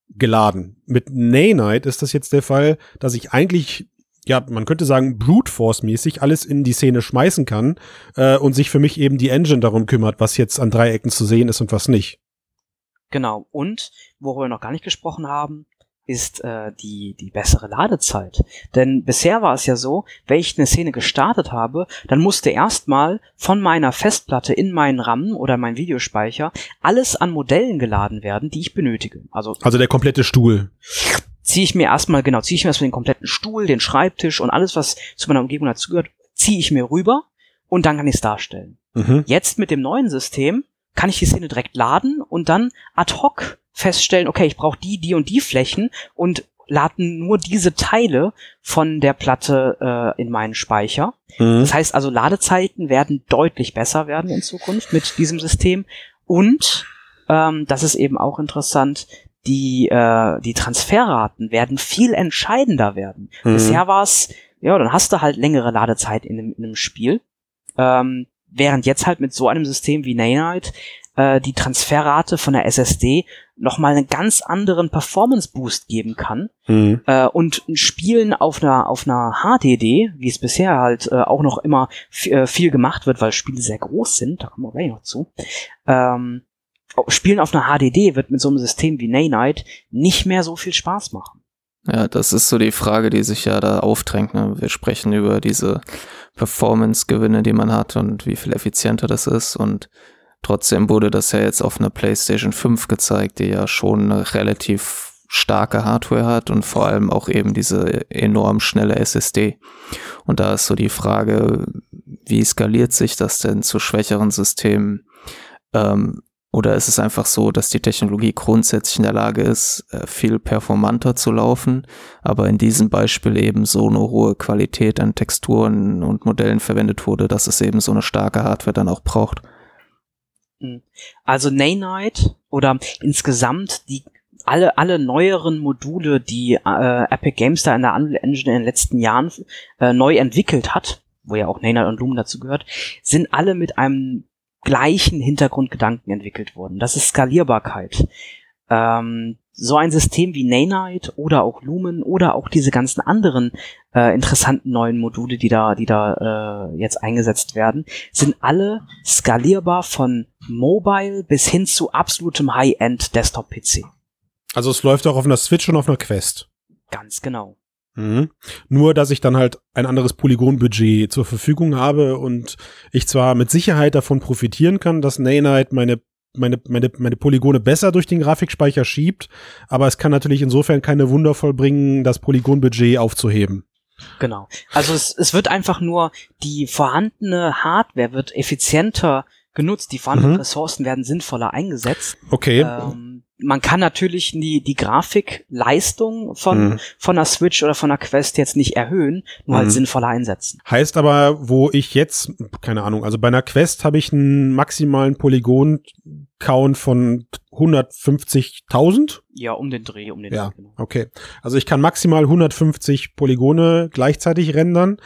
geladen. Mit Naynite ist das jetzt der Fall, dass ich eigentlich ja, man könnte sagen, Brute Force-mäßig alles in die Szene schmeißen kann äh, und sich für mich eben die Engine darum kümmert, was jetzt an Dreiecken zu sehen ist und was nicht. Genau. Und worüber wir noch gar nicht gesprochen haben, ist äh, die, die bessere Ladezeit. Denn bisher war es ja so, wenn ich eine Szene gestartet habe, dann musste erstmal von meiner Festplatte in meinen RAM oder meinen Videospeicher alles an Modellen geladen werden, die ich benötige. Also, also der komplette Stuhl. Ziehe ich mir erstmal, genau, ziehe ich mir erstmal den kompletten Stuhl, den Schreibtisch und alles, was zu meiner Umgebung dazugehört, ziehe ich mir rüber und dann kann ich es darstellen. Mhm. Jetzt mit dem neuen System kann ich die Szene direkt laden und dann ad hoc feststellen, okay, ich brauche die, die und die Flächen und laden nur diese Teile von der Platte äh, in meinen Speicher. Mhm. Das heißt also, Ladezeiten werden deutlich besser werden in Zukunft mit diesem System. Und ähm, das ist eben auch interessant, die, äh, die Transferraten werden viel entscheidender werden. Mhm. Bisher war es, ja, dann hast du halt längere Ladezeit in einem, in einem Spiel. Ähm, während jetzt halt mit so einem System wie Nanite äh, die Transferrate von der SSD nochmal einen ganz anderen Performance Boost geben kann mhm. äh, und Spielen auf einer auf einer HDD, wie es bisher halt äh, auch noch immer äh, viel gemacht wird, weil Spiele sehr groß sind, da kommen wir gleich noch zu. Ähm, Spielen auf einer HDD wird mit so einem System wie Nanite nicht mehr so viel Spaß machen. Ja, das ist so die Frage, die sich ja da aufdrängt. Ne? Wir sprechen über diese Performance-Gewinne, die man hat und wie viel effizienter das ist. Und trotzdem wurde das ja jetzt auf einer PlayStation 5 gezeigt, die ja schon eine relativ starke Hardware hat und vor allem auch eben diese enorm schnelle SSD. Und da ist so die Frage, wie skaliert sich das denn zu schwächeren Systemen? Ähm, oder ist es einfach so, dass die Technologie grundsätzlich in der Lage ist, äh, viel performanter zu laufen, aber in diesem Beispiel eben so eine hohe Qualität an Texturen und Modellen verwendet wurde, dass es eben so eine starke Hardware dann auch braucht? Hm. Also Nanite oder insgesamt die alle, alle neueren Module, die äh, Epic Games da in der Unreal Engine in den letzten Jahren äh, neu entwickelt hat, wo ja auch Nanite und Lumen dazu gehört, sind alle mit einem gleichen Hintergrundgedanken entwickelt wurden. Das ist Skalierbarkeit. Ähm, so ein System wie Nanite oder auch Lumen oder auch diese ganzen anderen äh, interessanten neuen Module, die da, die da äh, jetzt eingesetzt werden, sind alle skalierbar von Mobile bis hin zu absolutem High-End Desktop-PC. Also es läuft auch auf einer Switch und auf einer Quest. Ganz genau. Mhm. Nur, dass ich dann halt ein anderes Polygonbudget zur Verfügung habe und ich zwar mit Sicherheit davon profitieren kann, dass Nanite meine meine, meine, meine Polygone besser durch den Grafikspeicher schiebt, aber es kann natürlich insofern keine Wunder vollbringen, das Polygonbudget aufzuheben. Genau. Also es, es wird einfach nur die vorhandene Hardware wird effizienter genutzt, die vorhandenen mhm. Ressourcen werden sinnvoller eingesetzt. Okay. Ähm, man kann natürlich die, die Grafikleistung von, mhm. von einer Switch oder von einer Quest jetzt nicht erhöhen, nur halt mhm. halt sinnvoller einsetzen. Heißt aber, wo ich jetzt, keine Ahnung, also bei einer Quest habe ich einen maximalen Polygon-Count von 150.000? Ja, um den Dreh, um den ja, Dreh. Genau. Okay. Also ich kann maximal 150 Polygone gleichzeitig rendern,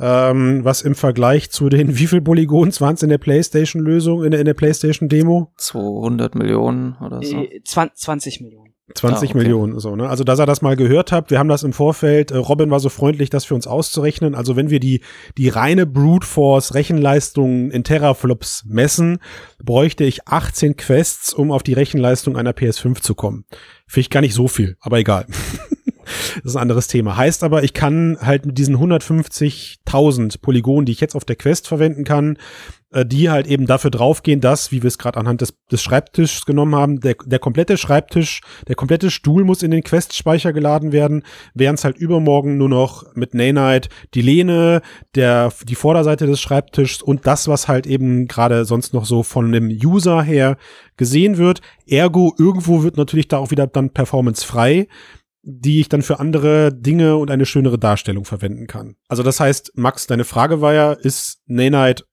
ähm, was im Vergleich zu den, wie viel Polygons waren es in der PlayStation-Lösung, in der, in der PlayStation-Demo? 200 Millionen oder so. Äh, 20 Millionen. 20 ah, okay. Millionen, so, ne? Also, dass er das mal gehört hat, wir haben das im Vorfeld, äh, Robin war so freundlich, das für uns auszurechnen. Also, wenn wir die, die reine Brute Force Rechenleistung in Teraflops messen, bräuchte ich 18 Quests, um auf die Rechenleistung einer PS5 zu kommen. Finde ich gar nicht so viel, aber egal. das ist ein anderes Thema. Heißt aber, ich kann halt mit diesen 150.000 Polygonen, die ich jetzt auf der Quest verwenden kann, äh, die halt eben dafür draufgehen, dass, wie wir es gerade anhand des, des Schreibtischs genommen haben, der, der komplette Schreibtisch, der komplette Stuhl muss in den Quest-Speicher geladen werden, während es halt übermorgen nur noch mit Nanite die Lehne, der, die Vorderseite des Schreibtischs und das, was halt eben gerade sonst noch so von dem User her gesehen wird. Ergo, irgendwo wird natürlich da auch wieder dann Performance frei die ich dann für andere Dinge und eine schönere Darstellung verwenden kann. Also das heißt, Max, deine Frage war ja, ist Nanite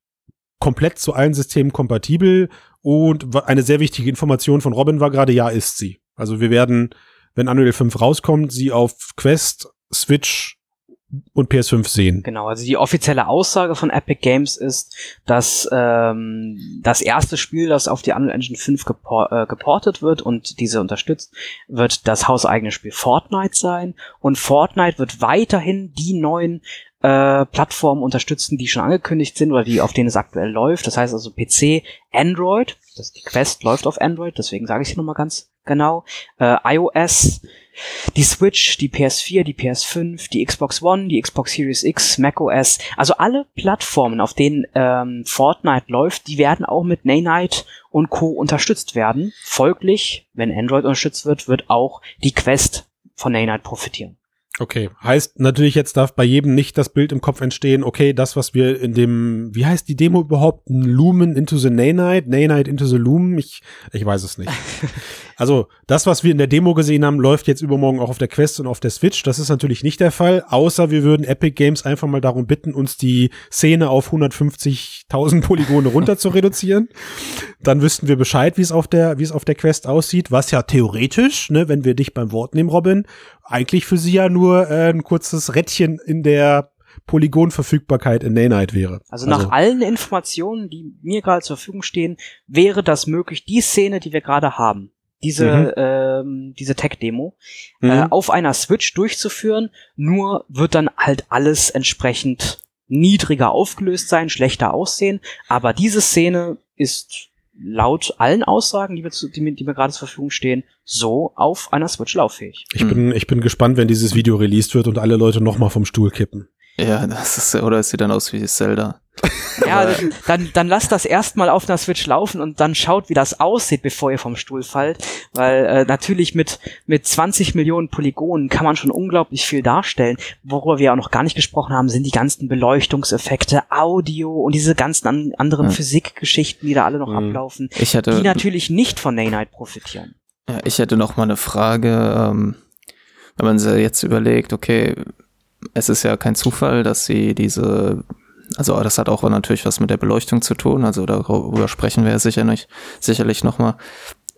komplett zu allen Systemen kompatibel. Und eine sehr wichtige Information von Robin war gerade, ja, ist sie. Also wir werden, wenn Unreal 5 rauskommt, sie auf Quest, Switch und PS5 sehen. Genau, also die offizielle Aussage von Epic Games ist, dass ähm, das erste Spiel, das auf die Unreal Engine 5 gepor äh, geportet wird und diese unterstützt, wird das hauseigene Spiel Fortnite sein. Und Fortnite wird weiterhin die neuen äh, Plattformen unterstützen, die schon angekündigt sind oder die auf denen es aktuell läuft. Das heißt also PC, Android, das die Quest läuft auf Android, deswegen sage ich hier nochmal ganz genau. Äh, iOS, die Switch, die PS4, die PS5, die Xbox One, die Xbox Series X, macOS, also alle Plattformen, auf denen ähm, Fortnite läuft, die werden auch mit Nanite und Co. unterstützt werden. Folglich, wenn Android unterstützt wird, wird auch die Quest von Nanite profitieren. Okay, heißt natürlich jetzt darf bei jedem nicht das Bild im Kopf entstehen, okay, das, was wir in dem, wie heißt die Demo überhaupt? Lumen into the Nanite, Nanite into the Lumen? Ich, ich weiß es nicht. also, das, was wir in der Demo gesehen haben, läuft jetzt übermorgen auch auf der Quest und auf der Switch. Das ist natürlich nicht der Fall, außer wir würden Epic Games einfach mal darum bitten, uns die Szene auf 150.000 Polygone runter zu reduzieren. Dann wüssten wir Bescheid, wie es auf der, wie es auf der Quest aussieht, was ja theoretisch, ne, wenn wir dich beim Wort nehmen, Robin, eigentlich für sie ja nur äh, ein kurzes Rädchen in der Polygonverfügbarkeit in Nanite wäre. Also nach also. allen Informationen, die mir gerade zur Verfügung stehen, wäre das möglich, die Szene, die wir gerade haben, diese, mhm. ähm, diese Tech-Demo, äh, mhm. äh, auf einer Switch durchzuführen, nur wird dann halt alles entsprechend niedriger aufgelöst sein, schlechter aussehen, aber diese Szene ist laut allen Aussagen, die mir, zu, die mir, die mir gerade zur Verfügung stehen, so auf einer Switch lauffähig. Ich bin, ich bin gespannt, wenn dieses Video released wird und alle Leute nochmal vom Stuhl kippen. Ja, das ist, oder es sieht dann aus wie Zelda. Ja, dann, dann lasst das erstmal auf einer Switch laufen und dann schaut, wie das aussieht, bevor ihr vom Stuhl fallt. Weil äh, natürlich mit, mit 20 Millionen Polygonen kann man schon unglaublich viel darstellen. Worüber wir auch noch gar nicht gesprochen haben, sind die ganzen Beleuchtungseffekte, Audio und diese ganzen an, anderen ja. Physikgeschichten, die da alle noch mhm. ablaufen, ich hätte, die natürlich nicht von Nanite profitieren. Ja, ich hätte noch mal eine Frage, ähm, wenn man sich jetzt überlegt, okay, es ist ja kein Zufall, dass sie diese, also das hat auch natürlich was mit der Beleuchtung zu tun, also darüber sprechen wir ja sicher nicht, sicherlich nochmal,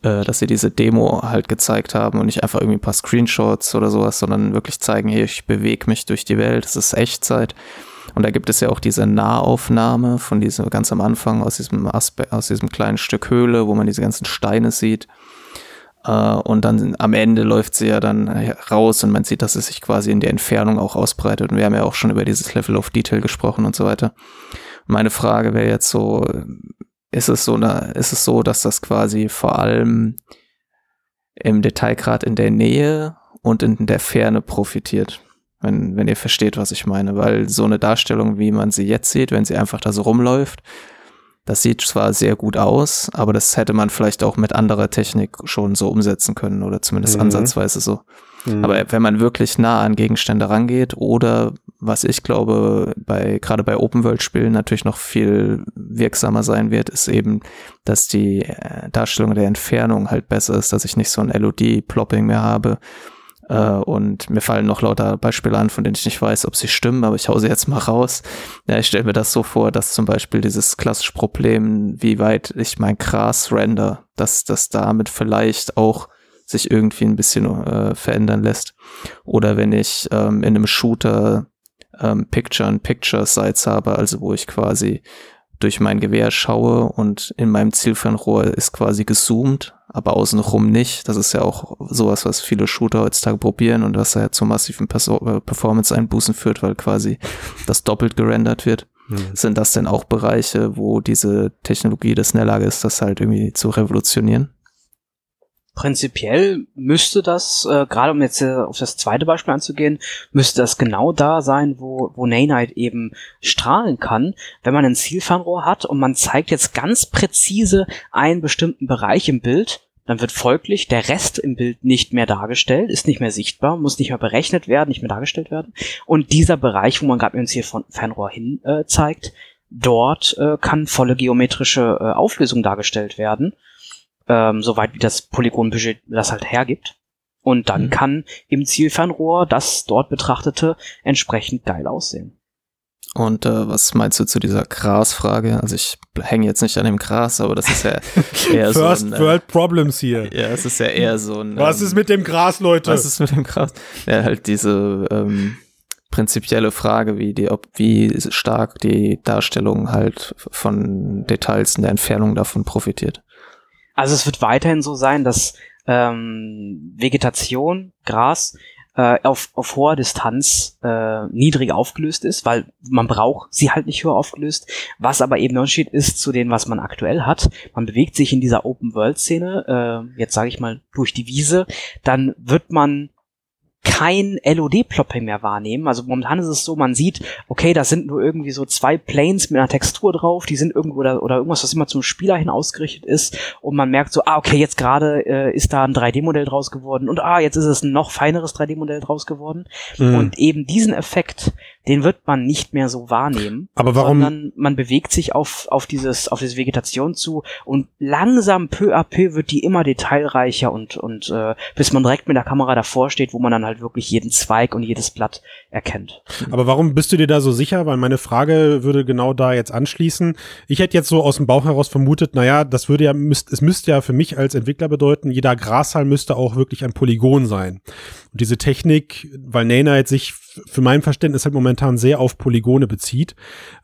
äh, dass sie diese Demo halt gezeigt haben und nicht einfach irgendwie ein paar Screenshots oder sowas, sondern wirklich zeigen, hey, ich bewege mich durch die Welt, es ist Echtzeit. Und da gibt es ja auch diese Nahaufnahme von diesem ganz am Anfang aus diesem Aspe aus diesem kleinen Stück Höhle, wo man diese ganzen Steine sieht. Uh, und dann am Ende läuft sie ja dann raus und man sieht, dass es sich quasi in der Entfernung auch ausbreitet. Und wir haben ja auch schon über dieses Level of Detail gesprochen und so weiter. Meine Frage wäre jetzt so, ist es so, ist es so, dass das quasi vor allem im Detailgrad in der Nähe und in der Ferne profitiert? Wenn, wenn ihr versteht, was ich meine. Weil so eine Darstellung, wie man sie jetzt sieht, wenn sie einfach da so rumläuft, das sieht zwar sehr gut aus, aber das hätte man vielleicht auch mit anderer Technik schon so umsetzen können oder zumindest mhm. ansatzweise so. Mhm. Aber wenn man wirklich nah an Gegenstände rangeht oder was ich glaube, bei, gerade bei Open-World-Spielen natürlich noch viel wirksamer sein wird, ist eben, dass die äh, Darstellung der Entfernung halt besser ist, dass ich nicht so ein LOD-Plopping mehr habe, und mir fallen noch lauter Beispiele an, von denen ich nicht weiß, ob sie stimmen, aber ich hau sie jetzt mal raus. Ja, ich stelle mir das so vor, dass zum Beispiel dieses klassische Problem, wie weit ich mein Gras render, dass das damit vielleicht auch sich irgendwie ein bisschen äh, verändern lässt. Oder wenn ich ähm, in einem Shooter ähm, Picture-in-Picture-Sites habe, also wo ich quasi durch mein Gewehr schaue und in meinem Zielfernrohr ist quasi gezoomt, aber außenrum nicht. Das ist ja auch sowas, was viele Shooter heutzutage probieren und was ja zu massiven äh, Performance-Einbußen führt, weil quasi das doppelt gerendert wird. Mhm. Sind das denn auch Bereiche, wo diese Technologie das in der Lage ist, das halt irgendwie zu revolutionieren? Prinzipiell müsste das, äh, gerade um jetzt äh, auf das zweite Beispiel anzugehen, müsste das genau da sein, wo, wo Nanite eben strahlen kann, wenn man ein Zielfernrohr hat und man zeigt jetzt ganz präzise einen bestimmten Bereich im Bild, dann wird folglich der Rest im Bild nicht mehr dargestellt, ist nicht mehr sichtbar, muss nicht mehr berechnet werden, nicht mehr dargestellt werden. Und dieser Bereich, wo man gerade mit dem Zielfernrohr hin äh, zeigt, dort äh, kann volle geometrische äh, Auflösung dargestellt werden ähm, soweit wie das Polygonbudget das halt hergibt. Und dann mhm. kann im Zielfernrohr das dort betrachtete entsprechend geil aussehen. Und äh, was meinst du zu dieser Grasfrage? Also ich hänge jetzt nicht an dem Gras, aber das ist ja eher First so ein, äh, World Problems hier. Ja, es ist ja eher so ein. Was ähm, ist mit dem Gras, Leute? Was ist mit dem Gras? Ja, halt diese ähm, prinzipielle Frage, wie die, ob wie stark die Darstellung halt von Details in der Entfernung davon profitiert. Also es wird weiterhin so sein, dass ähm, Vegetation, Gras, äh, auf, auf hoher Distanz äh, niedrig aufgelöst ist, weil man braucht sie halt nicht höher aufgelöst. Was aber eben Unterschied ist zu dem, was man aktuell hat. Man bewegt sich in dieser Open-World-Szene, äh, jetzt sage ich mal durch die Wiese, dann wird man kein LOD-Plopping mehr wahrnehmen. Also momentan ist es so, man sieht, okay, da sind nur irgendwie so zwei Planes mit einer Textur drauf, die sind irgendwo oder, oder irgendwas, was immer zum Spieler hin ausgerichtet ist und man merkt so, ah, okay, jetzt gerade äh, ist da ein 3D-Modell draus geworden und ah, jetzt ist es ein noch feineres 3D-Modell draus geworden. Mhm. Und eben diesen Effekt, den wird man nicht mehr so wahrnehmen. Aber warum? Sondern man bewegt sich auf, auf dieses, auf diese Vegetation zu und langsam peu à peu wird die immer detailreicher und, und äh, bis man direkt mit der Kamera davor steht, wo man dann halt wirklich jeden Zweig und jedes Blatt erkennt. Aber warum bist du dir da so sicher? Weil meine Frage würde genau da jetzt anschließen. Ich hätte jetzt so aus dem Bauch heraus vermutet, naja, das würde ja, müsst, es müsste ja für mich als Entwickler bedeuten, jeder Grashalm müsste auch wirklich ein Polygon sein. Und diese Technik, weil Nanite sich für mein Verständnis halt momentan sehr auf Polygone bezieht.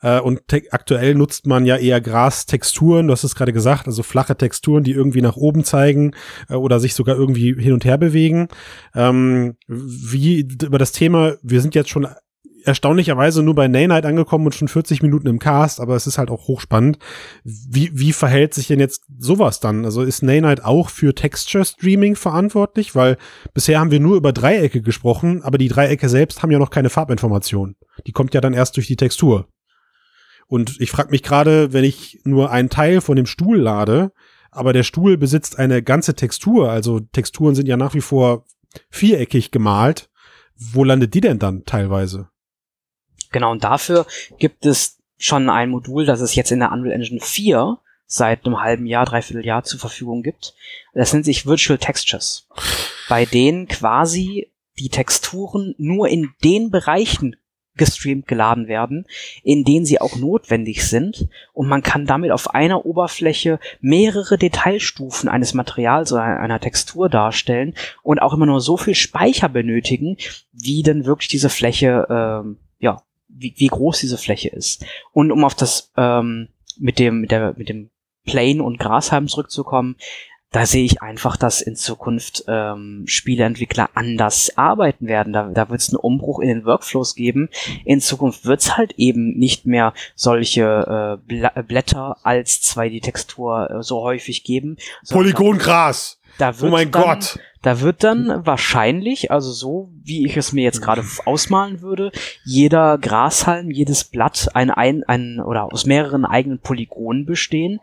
Äh, und aktuell nutzt man ja eher Grastexturen, du hast es gerade gesagt, also flache Texturen, die irgendwie nach oben zeigen äh, oder sich sogar irgendwie hin und her bewegen. Ähm, wie über das Thema, wir sind jetzt schon erstaunlicherweise nur bei Naynite angekommen und schon 40 Minuten im Cast, aber es ist halt auch hochspannend. Wie, wie verhält sich denn jetzt sowas dann? Also ist Naynite auch für Texture Streaming verantwortlich? Weil bisher haben wir nur über Dreiecke gesprochen, aber die Dreiecke selbst haben ja noch keine Farbinformation. Die kommt ja dann erst durch die Textur. Und ich frage mich gerade, wenn ich nur einen Teil von dem Stuhl lade, aber der Stuhl besitzt eine ganze Textur, also Texturen sind ja nach wie vor viereckig gemalt, wo landet die denn dann teilweise? Genau, und dafür gibt es schon ein Modul, das es jetzt in der Unreal Engine 4 seit einem halben Jahr, dreiviertel Jahr zur Verfügung gibt. Das nennt sich Virtual Textures, bei denen quasi die Texturen nur in den Bereichen gestreamt geladen werden, in denen sie auch notwendig sind und man kann damit auf einer Oberfläche mehrere Detailstufen eines Materials oder einer Textur darstellen und auch immer nur so viel Speicher benötigen, wie denn wirklich diese Fläche ja wie, wie groß diese Fläche ist. Und um auf das ähm, mit dem mit der mit dem Plane und Grashalm zurückzukommen, da sehe ich einfach, dass in Zukunft ähm, Spieleentwickler anders arbeiten werden. Da, da wird es einen Umbruch in den Workflows geben. In Zukunft wird es halt eben nicht mehr solche äh, Blätter als 2D-Textur äh, so häufig geben. Polygongras! Da oh wird oh mein dann, Gott! Da wird dann wahrscheinlich, also so wie ich es mir jetzt gerade ausmalen würde, jeder Grashalm, jedes Blatt ein, ein, ein oder aus mehreren eigenen Polygonen bestehen.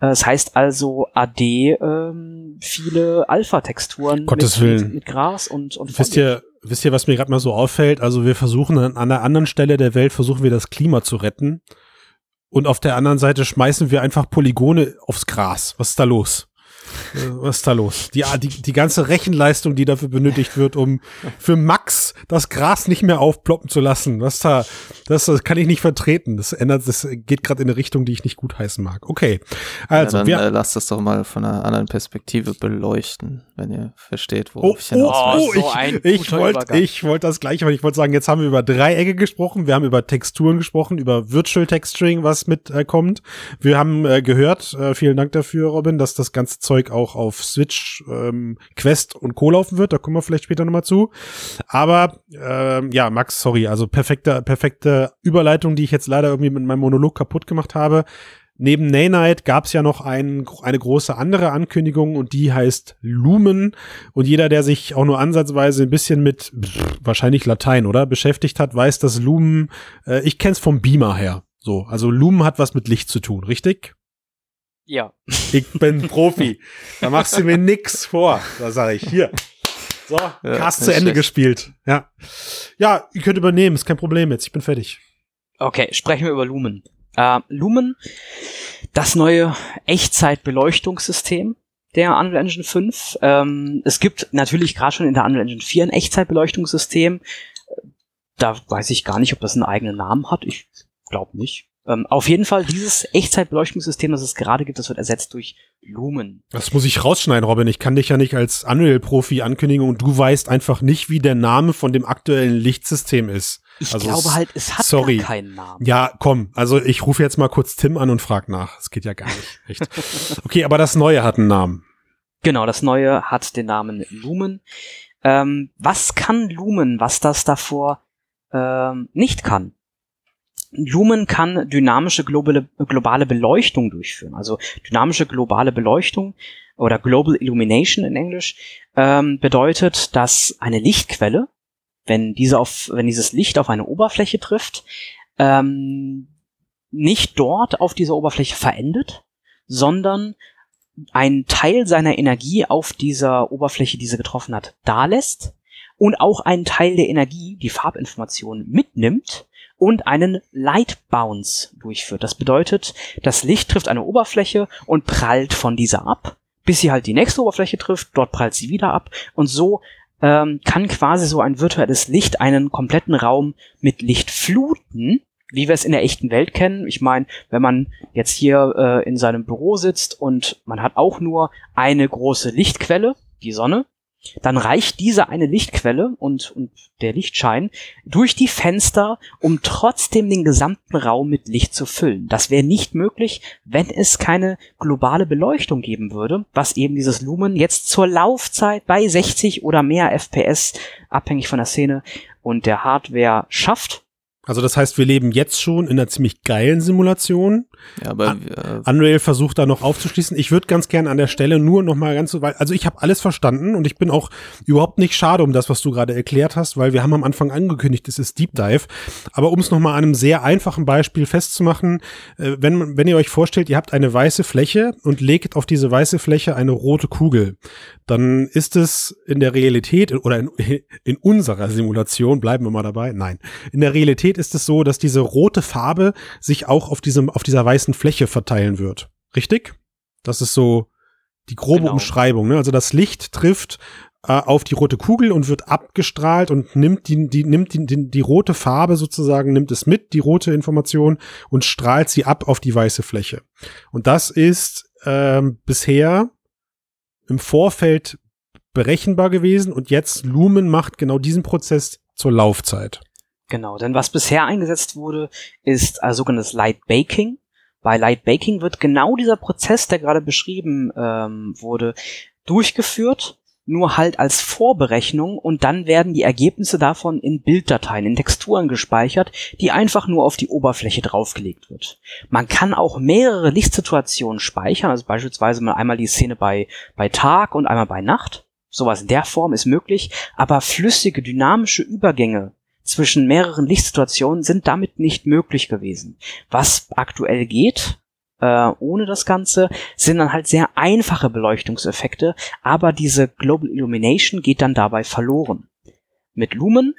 Äh, das heißt also AD ähm, viele Alpha-Texturen mit, mit, mit, Gras und, und Wisst ihr, wisst ihr, was mir gerade mal so auffällt? Also wir versuchen an einer anderen Stelle der Welt versuchen wir das Klima zu retten. Und auf der anderen Seite schmeißen wir einfach Polygone aufs Gras. Was ist da los? Äh, was ist da los? Die, die, die ganze Rechenleistung, die dafür benötigt wird, um für Max das Gras nicht mehr aufploppen zu lassen. Was da, das, das kann ich nicht vertreten. Das ändert, das geht gerade in eine Richtung, die ich nicht gutheißen mag. Okay. Also, ja, dann wir, äh, lasst das doch mal von einer anderen Perspektive beleuchten, wenn ihr versteht, worauf oh, ich hinaus oh, oh, ich, ich wollte ich wollte das gleiche, weil ich wollte sagen, jetzt haben wir über Dreiecke gesprochen, wir haben über Texturen gesprochen, über Virtual Texturing, was mitkommt. Äh, wir haben äh, gehört, äh, vielen Dank dafür, Robin, dass das ganze Zeug auch auf Switch, ähm, Quest und Co. laufen wird. Da kommen wir vielleicht später nochmal zu. Aber ähm, ja, Max, sorry, also perfekte, perfekte Überleitung, die ich jetzt leider irgendwie mit meinem Monolog kaputt gemacht habe. Neben Nanite gab es ja noch ein, eine große andere Ankündigung und die heißt Lumen. Und jeder, der sich auch nur ansatzweise ein bisschen mit pff, wahrscheinlich Latein, oder, beschäftigt hat, weiß, dass Lumen, äh, ich kenn's vom Beamer her. So, also Lumen hat was mit Licht zu tun, richtig? Ja. Ich bin Profi. Da machst du mir nix vor. Da sage ich hier. So, ja, Cast zu Ende schlecht. gespielt. Ja. Ja, ihr könnt übernehmen, ist kein Problem jetzt. Ich bin fertig. Okay, sprechen wir über Lumen. Äh, Lumen, das neue Echtzeitbeleuchtungssystem der Unreal Engine 5. Ähm, es gibt natürlich gerade schon in der Unreal Engine 4 ein Echtzeitbeleuchtungssystem. Da weiß ich gar nicht, ob das einen eigenen Namen hat. Ich glaube nicht. Ähm, auf jeden Fall, dieses Echtzeitbeleuchtungssystem, das es gerade gibt, das wird ersetzt durch Lumen. Das muss ich rausschneiden, Robin. Ich kann dich ja nicht als Unreal-Profi ankündigen und du weißt einfach nicht, wie der Name von dem aktuellen Lichtsystem ist. Ich also glaube halt, es hat sorry. keinen Namen. Ja, komm, also ich rufe jetzt mal kurz Tim an und frag nach. Das geht ja gar nicht. Echt. Okay, aber das Neue hat einen Namen. Genau, das Neue hat den Namen Lumen. Ähm, was kann Lumen, was das davor ähm, nicht kann? Lumen kann dynamische globale, globale Beleuchtung durchführen. Also dynamische globale Beleuchtung oder Global Illumination in Englisch ähm, bedeutet, dass eine Lichtquelle, wenn diese auf, wenn dieses Licht auf eine Oberfläche trifft, ähm, nicht dort auf dieser Oberfläche verendet, sondern einen Teil seiner Energie auf dieser Oberfläche, die sie getroffen hat, dalässt und auch einen Teil der Energie, die Farbinformation mitnimmt und einen Light Bounce durchführt. Das bedeutet, das Licht trifft eine Oberfläche und prallt von dieser ab, bis sie halt die nächste Oberfläche trifft, dort prallt sie wieder ab und so ähm, kann quasi so ein virtuelles Licht einen kompletten Raum mit Licht fluten, wie wir es in der echten Welt kennen. Ich meine, wenn man jetzt hier äh, in seinem Büro sitzt und man hat auch nur eine große Lichtquelle, die Sonne, dann reicht diese eine Lichtquelle und, und der Lichtschein durch die Fenster, um trotzdem den gesamten Raum mit Licht zu füllen. Das wäre nicht möglich, wenn es keine globale Beleuchtung geben würde, was eben dieses Lumen jetzt zur Laufzeit bei 60 oder mehr FPS, abhängig von der Szene und der Hardware schafft. Also das heißt, wir leben jetzt schon in einer ziemlich geilen Simulation. Ja, aber Un Unreal versucht da noch aufzuschließen. Ich würde ganz gerne an der Stelle nur noch mal ganz so weit, also ich habe alles verstanden und ich bin auch überhaupt nicht schade um das, was du gerade erklärt hast, weil wir haben am Anfang angekündigt, es ist Deep Dive. Aber um es noch mal an einem sehr einfachen Beispiel festzumachen, äh, wenn wenn ihr euch vorstellt, ihr habt eine weiße Fläche und legt auf diese weiße Fläche eine rote Kugel, dann ist es in der Realität oder in, in unserer Simulation bleiben wir mal dabei. Nein, in der Realität ist es so, dass diese rote Farbe sich auch auf diesem auf dieser weißen Fläche verteilen wird. Richtig? Das ist so die grobe Genau. Umschreibung. Ne? Also das Licht trifft äh, auf die rote Kugel und wird abgestrahlt und nimmt die, die nimmt die, die, die rote Farbe sozusagen, nimmt es mit, die rote Information und strahlt sie ab auf die weiße Fläche. Und das ist ähm, bisher im Vorfeld berechenbar gewesen und jetzt Lumen macht genau diesen Prozess zur Laufzeit. Genau, denn was bisher eingesetzt wurde, ist äh, sogenanntes Light Baking. Bei Light Baking wird genau dieser Prozess, der gerade beschrieben ähm, wurde, durchgeführt, nur halt als Vorberechnung und dann werden die Ergebnisse davon in Bilddateien, in Texturen gespeichert, die einfach nur auf die Oberfläche draufgelegt wird. Man kann auch mehrere Lichtsituationen speichern, also beispielsweise mal einmal die Szene bei, bei Tag und einmal bei Nacht. Sowas in der Form ist möglich, aber flüssige, dynamische Übergänge zwischen mehreren Lichtsituationen sind damit nicht möglich gewesen. Was aktuell geht, äh, ohne das Ganze, sind dann halt sehr einfache Beleuchtungseffekte, aber diese Global Illumination geht dann dabei verloren. Mit Lumen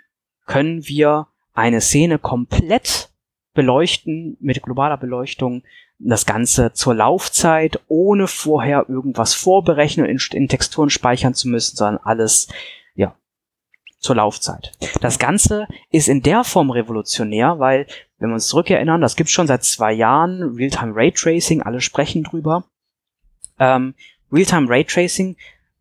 können wir eine Szene komplett beleuchten mit globaler Beleuchtung, das Ganze zur Laufzeit, ohne vorher irgendwas vorberechnen und in, in Texturen speichern zu müssen, sondern alles, zur Laufzeit. Das Ganze ist in der Form revolutionär, weil, wenn wir uns zurückerinnern, das gibt's schon seit zwei Jahren, Realtime Raytracing, alle sprechen drüber. Ähm, Realtime Raytracing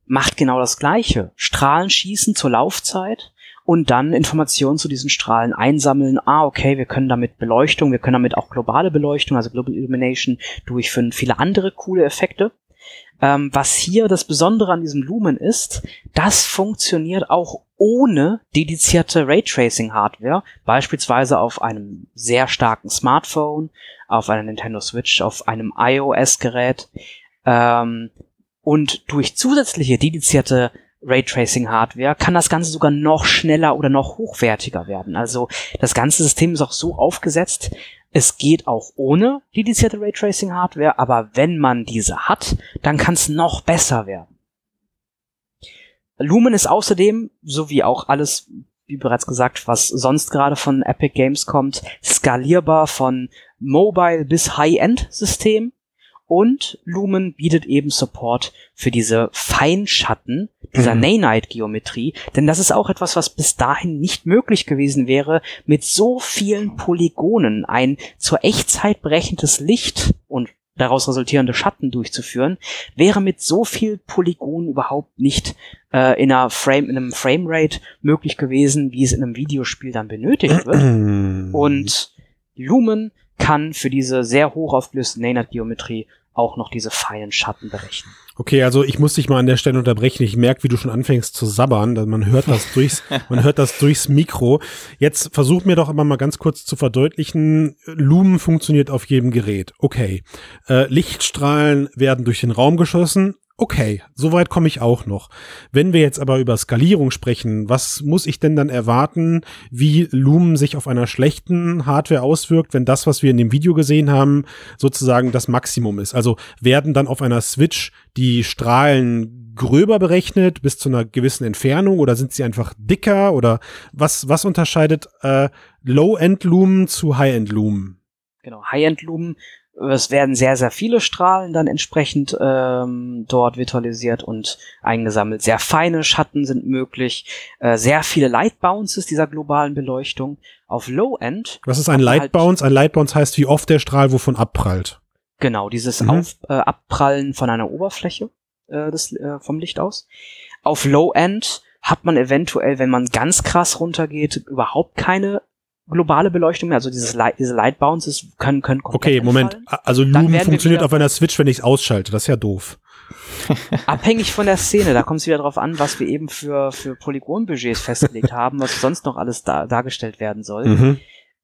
macht genau das Gleiche. Strahlen schießen zur Laufzeit und dann Informationen zu diesen Strahlen einsammeln. Ah, okay, wir können damit Beleuchtung, wir können damit auch globale Beleuchtung, also Global Illumination durchführen, viele andere coole Effekte. Ähm, was hier das Besondere an diesem Lumen ist, das funktioniert auch ohne dedizierte Raytracing-Hardware, beispielsweise auf einem sehr starken Smartphone, auf einer Nintendo Switch, auf einem iOS-Gerät. Ähm, und durch zusätzliche dedizierte Raytracing-Hardware kann das Ganze sogar noch schneller oder noch hochwertiger werden. Also das ganze System ist auch so aufgesetzt, es geht auch ohne dedizierte Raytracing-Hardware, aber wenn man diese hat, dann kann es noch besser werden. Lumen ist außerdem, so wie auch alles, wie bereits gesagt, was sonst gerade von Epic Games kommt, skalierbar von Mobile bis High-End-System. Und Lumen bietet eben Support für diese Feinschatten dieser Mhm. Nanite-Geometrie, denn das ist auch etwas, was bis dahin nicht möglich gewesen wäre, mit so vielen Polygonen ein zur Echtzeit berechntes Licht und daraus resultierende Schatten durchzuführen, wäre mit so viel Polygonen überhaupt nicht äh, in, einer Frame, in einem Framerate möglich gewesen, wie es in einem Videospiel dann benötigt wird. Und Lumen kann für diese sehr hoch aufgelöste Nanite-Geometrie auch noch diese feinen Schatten berechnen. Okay, also ich muss dich mal an der Stelle unterbrechen. Ich merke, wie du schon anfängst zu sabbern. denn Man hört das durchs, man hört das durchs Mikro. Jetzt versuch mir doch immer mal ganz kurz zu verdeutlichen. Lumen funktioniert auf jedem Gerät. Okay. Äh, Lichtstrahlen werden durch den Raum geschossen. Okay, soweit komme ich auch noch. Wenn wir jetzt aber über Skalierung sprechen, was muss ich denn dann erwarten, wie Lumen sich auf einer schlechten Hardware auswirkt, wenn das, was wir in dem Video gesehen haben, sozusagen das Maximum ist? Also werden dann auf einer Switch die Strahlen gröber berechnet bis zu einer gewissen Entfernung oder sind sie einfach dicker oder was, was unterscheidet äh, Low-End-Lumen zu High-End-Lumen? Genau, High-End-Lumen es werden sehr, sehr viele Strahlen dann entsprechend ähm, dort virtualisiert und eingesammelt. Sehr feine Schatten sind möglich, äh, sehr viele Light Bounces dieser globalen Beleuchtung. Auf Low End. Was ist ein Light halt Bounce? Ein Light Bounce heißt, wie oft der Strahl wovon abprallt. Genau, dieses mhm. Auf, äh, Abprallen von einer Oberfläche äh, des, äh, vom Licht aus. Auf Low End hat man eventuell, wenn man ganz krass runtergeht, überhaupt keine globale Beleuchtung mehr, also dieses Light, diese Light Bounces können, können komplett Okay, Moment, entfallen. also Lumen funktioniert auf einer Switch, wenn ich es ausschalte, das ist ja doof. Abhängig von der Szene, da kommt es wieder drauf an, was wir eben für, für Polygonbudgets festgelegt haben, was sonst noch alles da, dargestellt werden soll. Mhm.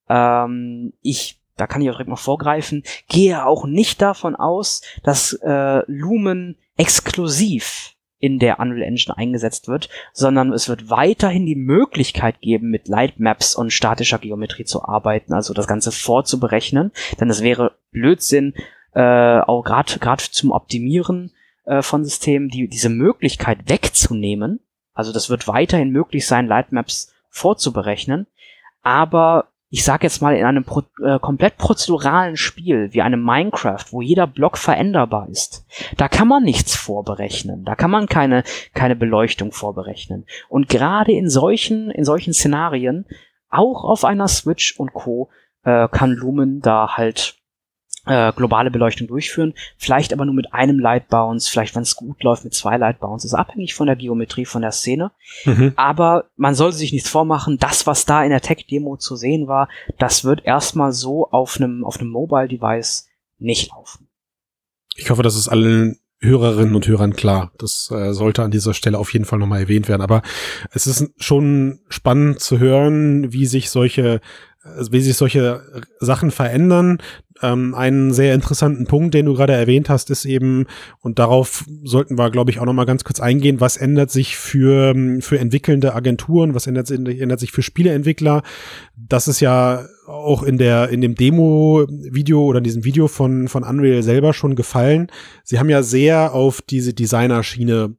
Ähm, ich, da kann ich auch direkt mal vorgreifen, gehe auch nicht davon aus, dass äh, Lumen exklusiv in der Unreal Engine eingesetzt wird, sondern es wird weiterhin die Möglichkeit geben, mit Lightmaps und statischer Geometrie zu arbeiten, also das Ganze vorzuberechnen, denn es wäre Blödsinn, äh, auch gerade gerade zum Optimieren äh, von Systemen, die diese Möglichkeit wegzunehmen. Also das wird weiterhin möglich sein, Lightmaps vorzuberechnen, aber ich sag jetzt mal, in einem Pro äh, komplett prozeduralen Spiel wie einem Minecraft, wo jeder Block veränderbar ist, da kann man nichts vorberechnen. Da kann man keine, keine Beleuchtung vorberechnen. Und gerade in solchen, in solchen Szenarien, auch auf einer Switch und Co., äh, kann Lumen da halt äh, globale Beleuchtung durchführen, vielleicht aber nur mit einem Light Bounce, vielleicht wenn es gut läuft mit zwei Light Bounces, abhängig von der Geometrie von der Szene. Mhm. Aber man sollte sich nichts vormachen, das was da in der Tech Demo zu sehen war, das wird erstmal so auf einem auf einem Mobile Device nicht laufen. Ich hoffe, das ist allen Hörerinnen und Hörern klar. Das äh, sollte an dieser Stelle auf jeden Fall nochmal erwähnt werden. Aber es ist schon spannend zu hören, wie sich solche wie sich solche Sachen verändern. Ähm, einen sehr interessanten Punkt, den du gerade erwähnt hast, ist eben, und darauf sollten wir, glaube ich, auch noch mal ganz kurz eingehen, was ändert sich für, für entwickelnde Agenturen, was ändert, ändert sich für Spieleentwickler. Das ist ja auch in der, in dem Demo-Video oder in diesem Video von, von Unreal selber schon gefallen. Sie haben ja sehr auf diese Designerschiene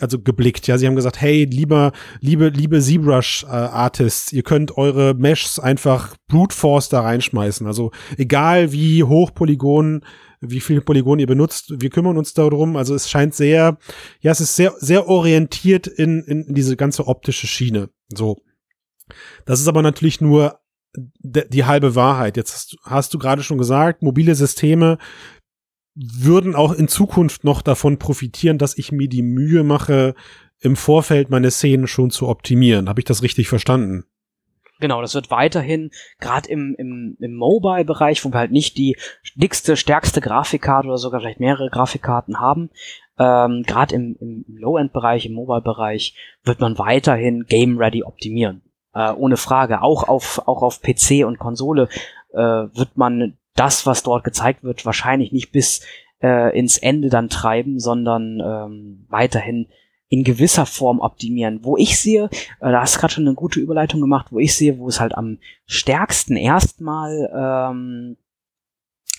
also geblickt. Ja, sie haben gesagt, hey, lieber, liebe, liebe ZBrush äh, ihr könnt eure Meshs einfach brute force da reinschmeißen. Also egal wie hoch Polygon, wie viele Polygon ihr benutzt, wir kümmern uns darum. Also es scheint sehr, ja, es ist sehr, sehr orientiert in, in diese ganze optische Schiene. So. Das ist aber natürlich nur die halbe Wahrheit. Jetzt hast, hast du gerade schon gesagt, mobile Systeme würden auch in Zukunft noch davon profitieren, dass ich mir die Mühe mache, im Vorfeld meine Szenen schon zu optimieren. Habe ich das richtig verstanden? Genau, das wird weiterhin, gerade im, im, im Mobile-Bereich, wo wir halt nicht die dickste, stärkste Grafikkarte oder sogar vielleicht mehrere Grafikkarten haben, ähm, gerade im, im Low-End-Bereich, im Mobile-Bereich, wird man weiterhin Game-Ready optimieren. Äh, ohne Frage. Auch auf, auch auf PC und Konsole äh, wird man das, was dort gezeigt wird, wahrscheinlich nicht bis äh, ins Ende dann treiben, sondern ähm, weiterhin in gewisser Form optimieren. Wo ich sehe, äh, da hast du gerade schon eine gute Überleitung gemacht, wo ich sehe, wo es halt am stärksten erstmal ähm,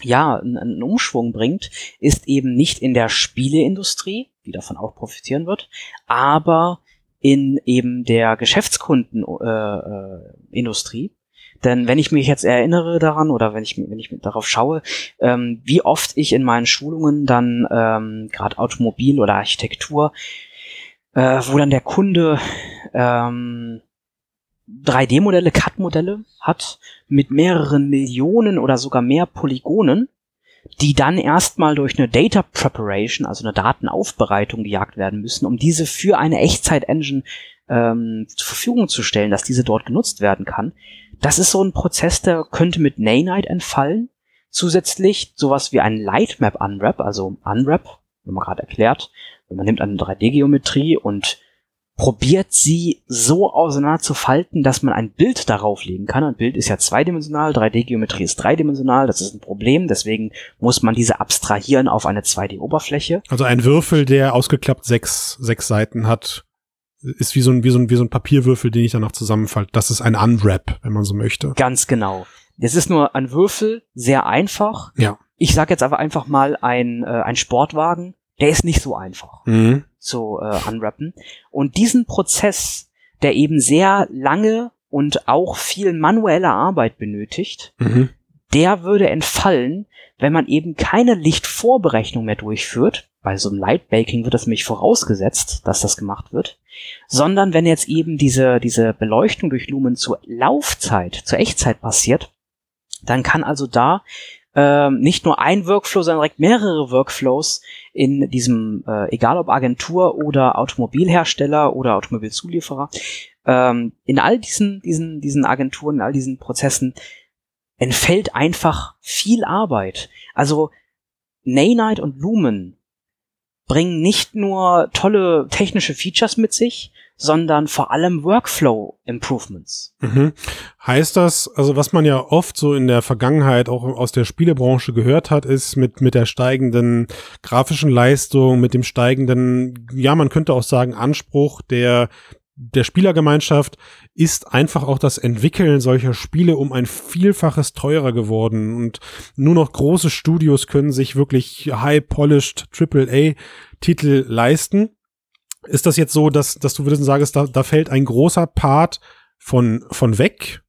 ja einen, Umschwung bringt, ist eben nicht in der Spieleindustrie, die davon auch profitieren wird, aber in eben der Geschäftskundenindustrie. Äh, äh, denn wenn ich mich jetzt erinnere daran oder wenn ich, wenn ich darauf schaue, ähm, wie oft ich in meinen Schulungen dann ähm, gerade Automobil oder Architektur, äh, wo dann der Kunde ähm, 3D-Modelle, CAD-Modelle hat mit mehreren Millionen oder sogar mehr Polygonen, die dann erstmal durch eine Data Preparation, also eine Datenaufbereitung gejagt werden müssen, um diese für eine Echtzeit-Engine ähm, zur Verfügung zu stellen, dass diese dort genutzt werden kann. Das ist so ein Prozess, der könnte mit Nanite entfallen. Zusätzlich sowas wie ein Lightmap Unwrap, also Unwrap, wie man gerade erklärt. Man nimmt eine 3D-Geometrie und probiert sie so auseinander zu falten, dass man ein Bild darauf legen kann. Ein Bild ist ja zweidimensional, 3D-Geometrie ist dreidimensional, das ist ein Problem, deswegen muss man diese abstrahieren auf eine 2D-Oberfläche. Also ein Würfel, der ausgeklappt sechs, sechs Seiten hat, ist wie so ein, wie so ein, wie so ein Papierwürfel, den ich danach zusammenfalte. Das ist ein Unwrap, wenn man so möchte. Ganz genau. Es ist nur ein Würfel, sehr einfach. Ja. Ich sage jetzt aber einfach mal ein, äh, ein Sportwagen, der ist nicht so einfach Mhm. zu äh, unwrappen. Und diesen Prozess, der eben sehr lange und auch viel manuelle Arbeit benötigt, Mhm. der würde entfallen, wenn man eben keine Lichtvorberechnung mehr durchführt. Bei so einem Lightbaking wird das nämlich vorausgesetzt, dass das gemacht wird, sondern wenn jetzt eben diese, diese Beleuchtung durch Lumen zur Laufzeit, zur Echtzeit passiert, dann kann also da ähm, nicht nur ein Workflow, sondern direkt mehrere Workflows in diesem, äh, egal ob Agentur oder Automobilhersteller oder Automobilzulieferer, ähm, in all diesen, diesen, diesen Agenturen, in all diesen Prozessen entfällt einfach viel Arbeit. Also Nanite und Lumen bringen nicht nur tolle technische Features mit sich, sondern vor allem Workflow Improvements. Mhm. Heißt das, also was man ja oft so in der Vergangenheit auch aus der Spielebranche gehört hat, ist mit, mit der steigenden grafischen Leistung, mit dem steigenden, ja, man könnte auch sagen, Anspruch der, der Spielergemeinschaft ist einfach auch das Entwickeln solcher Spiele um ein Vielfaches teurer geworden und nur noch große Studios können sich wirklich high-polished AAA-Titel leisten. Ist das jetzt so, dass, dass du würdest sagen, da, da fällt ein großer Part von, von weg?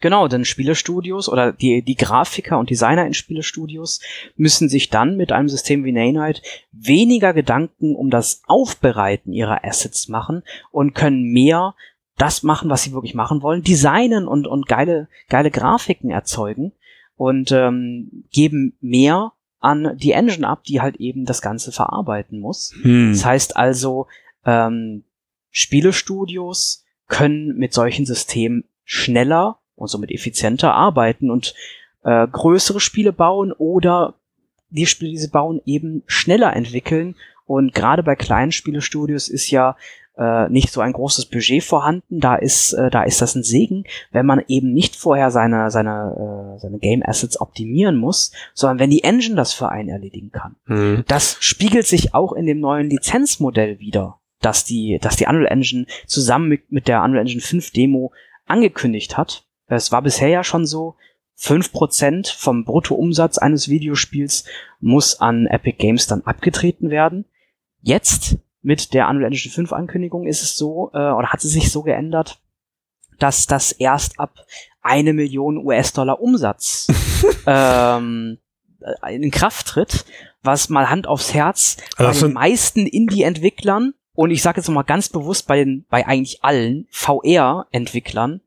Genau, denn Spielestudios oder die, die Grafiker und Designer in Spielestudios müssen sich dann mit einem System wie Nanite weniger Gedanken um das Aufbereiten ihrer Assets machen und können mehr das machen, was sie wirklich machen wollen, designen und, und geile, geile Grafiken erzeugen und ähm, geben mehr an die Engine ab, die halt eben das Ganze verarbeiten muss. Hm. Das heißt also, ähm, Spielestudios können mit solchen Systemen schneller und somit effizienter arbeiten und äh, größere Spiele bauen oder die Spiele, die sie bauen, eben schneller entwickeln. Und gerade bei kleinen Spielestudios ist ja äh, nicht so ein großes Budget vorhanden. Da ist, äh, da ist das ein Segen, wenn man eben nicht vorher seine, seine, äh, seine Game Assets optimieren muss, sondern wenn die Engine das für einen erledigen kann. Hm. Das spiegelt sich auch in dem neuen Lizenzmodell wieder, dass die, dass die Unreal Engine zusammen mit, mit der Unreal Engine 5 Demo angekündigt hat. Es war bisher ja schon so, 5% vom Bruttoumsatz eines Videospiels muss an Epic Games dann abgetreten werden. Jetzt mit der Unreal Engine 5 Ankündigung ist es so, äh, oder hat es sich so geändert, dass das erst ab eine Million US-Dollar Umsatz ähm, äh, in Kraft tritt, was mal Hand aufs Herz Also bei den meisten Indie-Entwicklern und ich sage jetzt mal ganz bewusst bei den, bei eigentlich allen VR-Entwicklern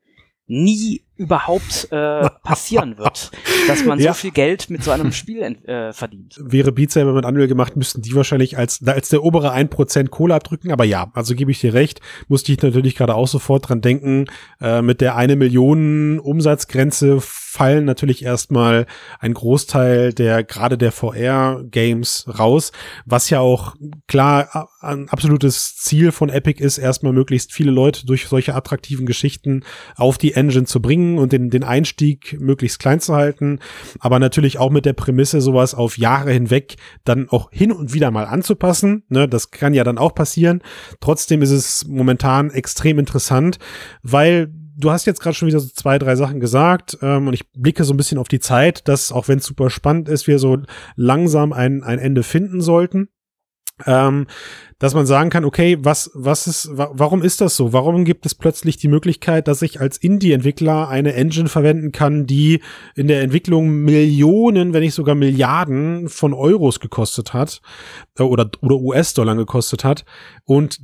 nie überhaupt äh, passieren wird, dass man Ja. so viel Geld mit so einem Spiel äh, verdient. Wäre Beat Saber mit Unreal gemacht, müssten die wahrscheinlich als, als der obere 1% Kohle abdrücken. Aber ja, also gebe ich dir recht, musste ich natürlich gerade auch sofort dran denken. Äh, mit der eine Million Umsatzgrenze fallen natürlich erstmal ein Großteil der, gerade der VR-Games raus, was ja auch klar ein absolutes Ziel von Epic ist, erstmal möglichst viele Leute durch solche attraktiven Geschichten auf die Engine zu bringen und den, den Einstieg möglichst klein zu halten, aber natürlich auch mit der Prämisse, sowas auf Jahre hinweg dann auch hin und wieder mal anzupassen. Ne, das kann ja dann auch passieren. Trotzdem ist es momentan extrem interessant, weil du hast jetzt gerade schon wieder so zwei, drei Sachen gesagt ähm, und ich blicke so ein bisschen auf die Zeit, dass auch wenn es super spannend ist, wir so langsam ein, ein Ende finden sollten. Ähm, dass man sagen kann, okay, was, was ist, wa warum ist das so? Warum gibt es plötzlich die Möglichkeit, dass ich als Indie-Entwickler eine Engine verwenden kann, die in der Entwicklung Millionen, wenn nicht sogar Milliarden von Euros gekostet hat äh, oder, oder US-Dollar gekostet hat? Und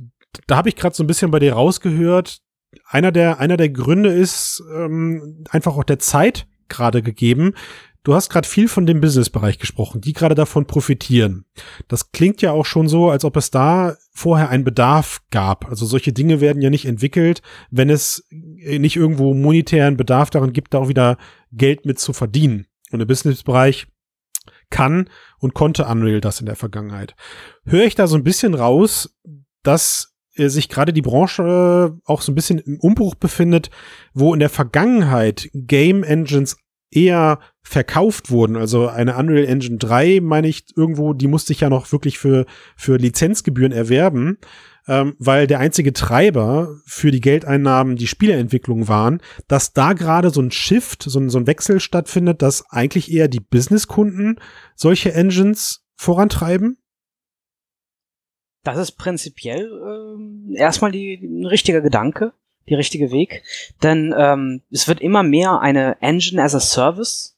da habe ich gerade so ein bisschen bei dir rausgehört, einer der, einer der Gründe ist ähm, einfach auch der Zeit gerade gegeben. Du hast gerade viel von dem Businessbereich gesprochen, die gerade davon profitieren. Das klingt ja auch schon so, als ob es da vorher einen Bedarf gab. Also solche Dinge werden ja nicht entwickelt, wenn es nicht irgendwo monetären Bedarf daran gibt, da auch wieder Geld mit zu verdienen. Und im Businessbereich kann und konnte Unreal das in der Vergangenheit. Höre ich da so ein bisschen raus, dass äh, sich gerade die Branche äh, auch so ein bisschen im Umbruch befindet, wo in der Vergangenheit Game Engines eher verkauft wurden. Also eine Unreal Engine 3, meine ich, irgendwo, die musste ich ja noch wirklich für, für Lizenzgebühren erwerben, ähm, weil der einzige Treiber für die Geldeinnahmen die Spieleentwicklung waren, dass da gerade so ein Shift, so ein, so ein Wechsel stattfindet, dass eigentlich eher die Businesskunden solche Engines vorantreiben? Das ist prinzipiell äh, erstmal die, ein richtiger Gedanke die richtige Weg, denn ähm, es wird immer mehr eine Engine as a Service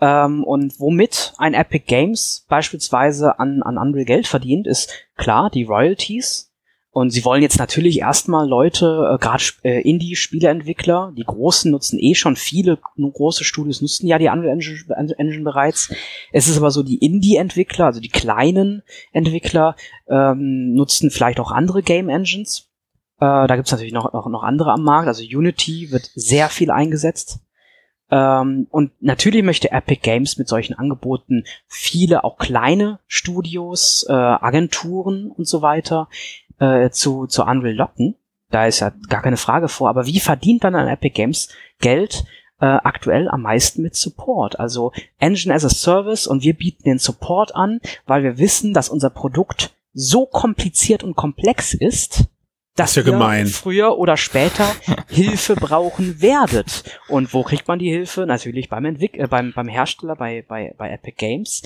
ähm, und womit ein Epic Games beispielsweise an, an Unreal Geld verdient, ist klar die Royalties. Und sie wollen jetzt natürlich erstmal Leute, äh, gerade äh, Indie-Spieleentwickler, die großen nutzen eh schon, viele große Studios nutzen ja die Unreal Engine, Engine bereits. Es ist aber so, die Indie-Entwickler, also die kleinen Entwickler, ähm, nutzen vielleicht auch andere Game Engines. Äh, da gibt's natürlich noch, noch, noch andere am Markt. Also Unity wird sehr viel eingesetzt. Ähm, und natürlich möchte Epic Games mit solchen Angeboten viele auch kleine Studios, äh, Agenturen und so weiter äh, zu, zu Unreal locken. Da ist ja gar keine Frage vor. Aber wie verdient dann ein Epic Games Geld? Äh, aktuell am meisten mit Support. Also Engine as a Service und wir bieten den Support an, weil wir wissen, dass unser Produkt so kompliziert und komplex ist, dass ja ihr gemein. früher oder später Hilfe brauchen werdet. Und wo kriegt man die Hilfe? Natürlich beim Entwick äh, beim, beim Hersteller, bei, bei, bei Epic Games.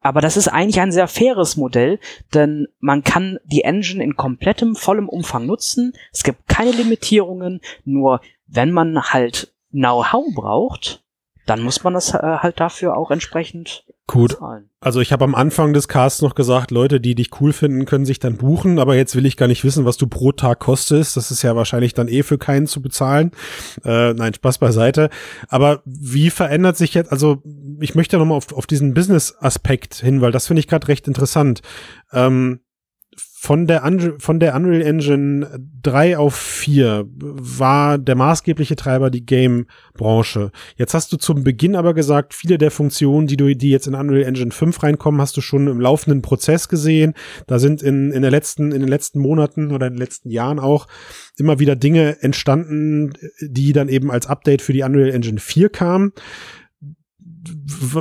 Aber das ist eigentlich ein sehr faires Modell, denn man kann die Engine in komplettem, vollem Umfang nutzen. Es gibt keine Limitierungen, nur wenn man halt Know-how braucht, dann muss man das äh, halt dafür auch entsprechend Gut. zahlen. Also ich habe am Anfang des Casts noch gesagt, Leute, die dich cool finden, können sich dann buchen, aber jetzt will ich gar nicht wissen, was du pro Tag kostest. Das ist ja wahrscheinlich dann eh für keinen zu bezahlen. Äh, nein, Spaß beiseite. Aber wie verändert sich jetzt, also ich möchte nochmal auf, auf diesen Business-Aspekt hin, weil das finde ich gerade recht interessant. Ähm, von der, Un von der Unreal Engine 3 auf 4 war der maßgebliche Treiber die Game-Branche. Jetzt hast du zum Beginn aber gesagt, viele der Funktionen, die du, die jetzt in Unreal Engine 5 reinkommen, hast du schon im laufenden Prozess gesehen. Da sind in, in der letzten, in den letzten Monaten oder in den letzten Jahren auch immer wieder Dinge entstanden, die dann eben als Update für die Unreal Engine 4 kamen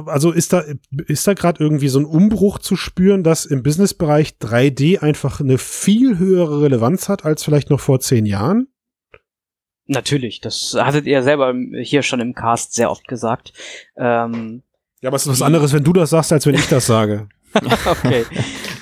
also ist da, ist da gerade irgendwie so ein Umbruch zu spüren, dass im Businessbereich 3D einfach eine viel höhere Relevanz hat als vielleicht noch vor zehn Jahren? Natürlich, das hattet ihr selber hier schon im Cast sehr oft gesagt. Ähm, ja, aber es ist was anderes, wenn du das sagst, als wenn ich das sage. okay.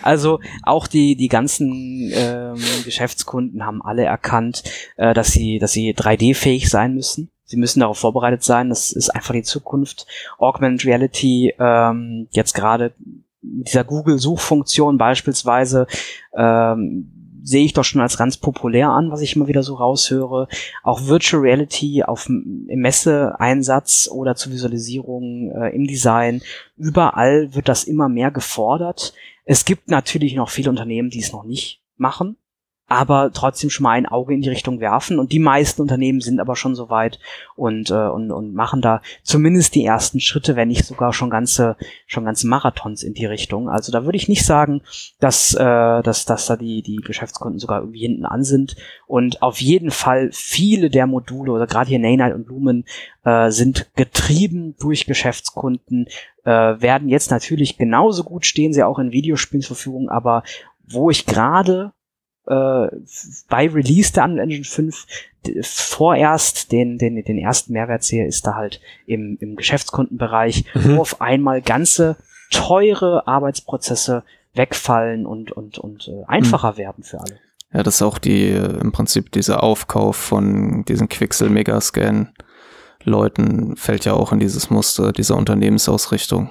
Also auch die die ganzen ähm, Geschäftskunden haben alle erkannt, äh, dass sie dass sie 3D fähig sein müssen. Sie müssen darauf vorbereitet sein. Das ist einfach die Zukunft. Augmented Reality ähm, jetzt gerade mit dieser Google-Suchfunktion beispielsweise ähm, sehe ich doch schon als ganz populär an, was ich immer wieder so raushöre. Auch Virtual Reality auf im Messeeinsatz oder zur Visualisierung äh, im Design. Überall wird das immer mehr gefordert. Es gibt natürlich noch viele Unternehmen, die es noch nicht machen aber trotzdem schon mal ein Auge in die Richtung werfen. Und die meisten Unternehmen sind aber schon so weit und, äh, und, und machen da zumindest die ersten Schritte, wenn nicht sogar schon ganze, schon ganze Marathons in die Richtung. Also da würde ich nicht sagen, dass, äh, dass, dass da die, die Geschäftskunden sogar irgendwie hinten an sind. Und auf jeden Fall viele der Module oder gerade hier Naynite und Lumen äh, sind getrieben durch Geschäftskunden, äh, werden jetzt natürlich genauso gut stehen sie auch in Videospielen zur Verfügung, aber wo ich gerade äh, bei Release der Unreal Engine 5 vorerst den, den, den ersten Mehrwert sehe, ist da halt im, im Geschäftskundenbereich, mhm. wo auf einmal ganze teure Arbeitsprozesse wegfallen und, und, und äh, einfacher mhm. werden für alle. Ja, das ist auch die, äh, im Prinzip dieser Aufkauf von diesen Quixel Megascan Leuten fällt ja auch in dieses Muster dieser Unternehmensausrichtung.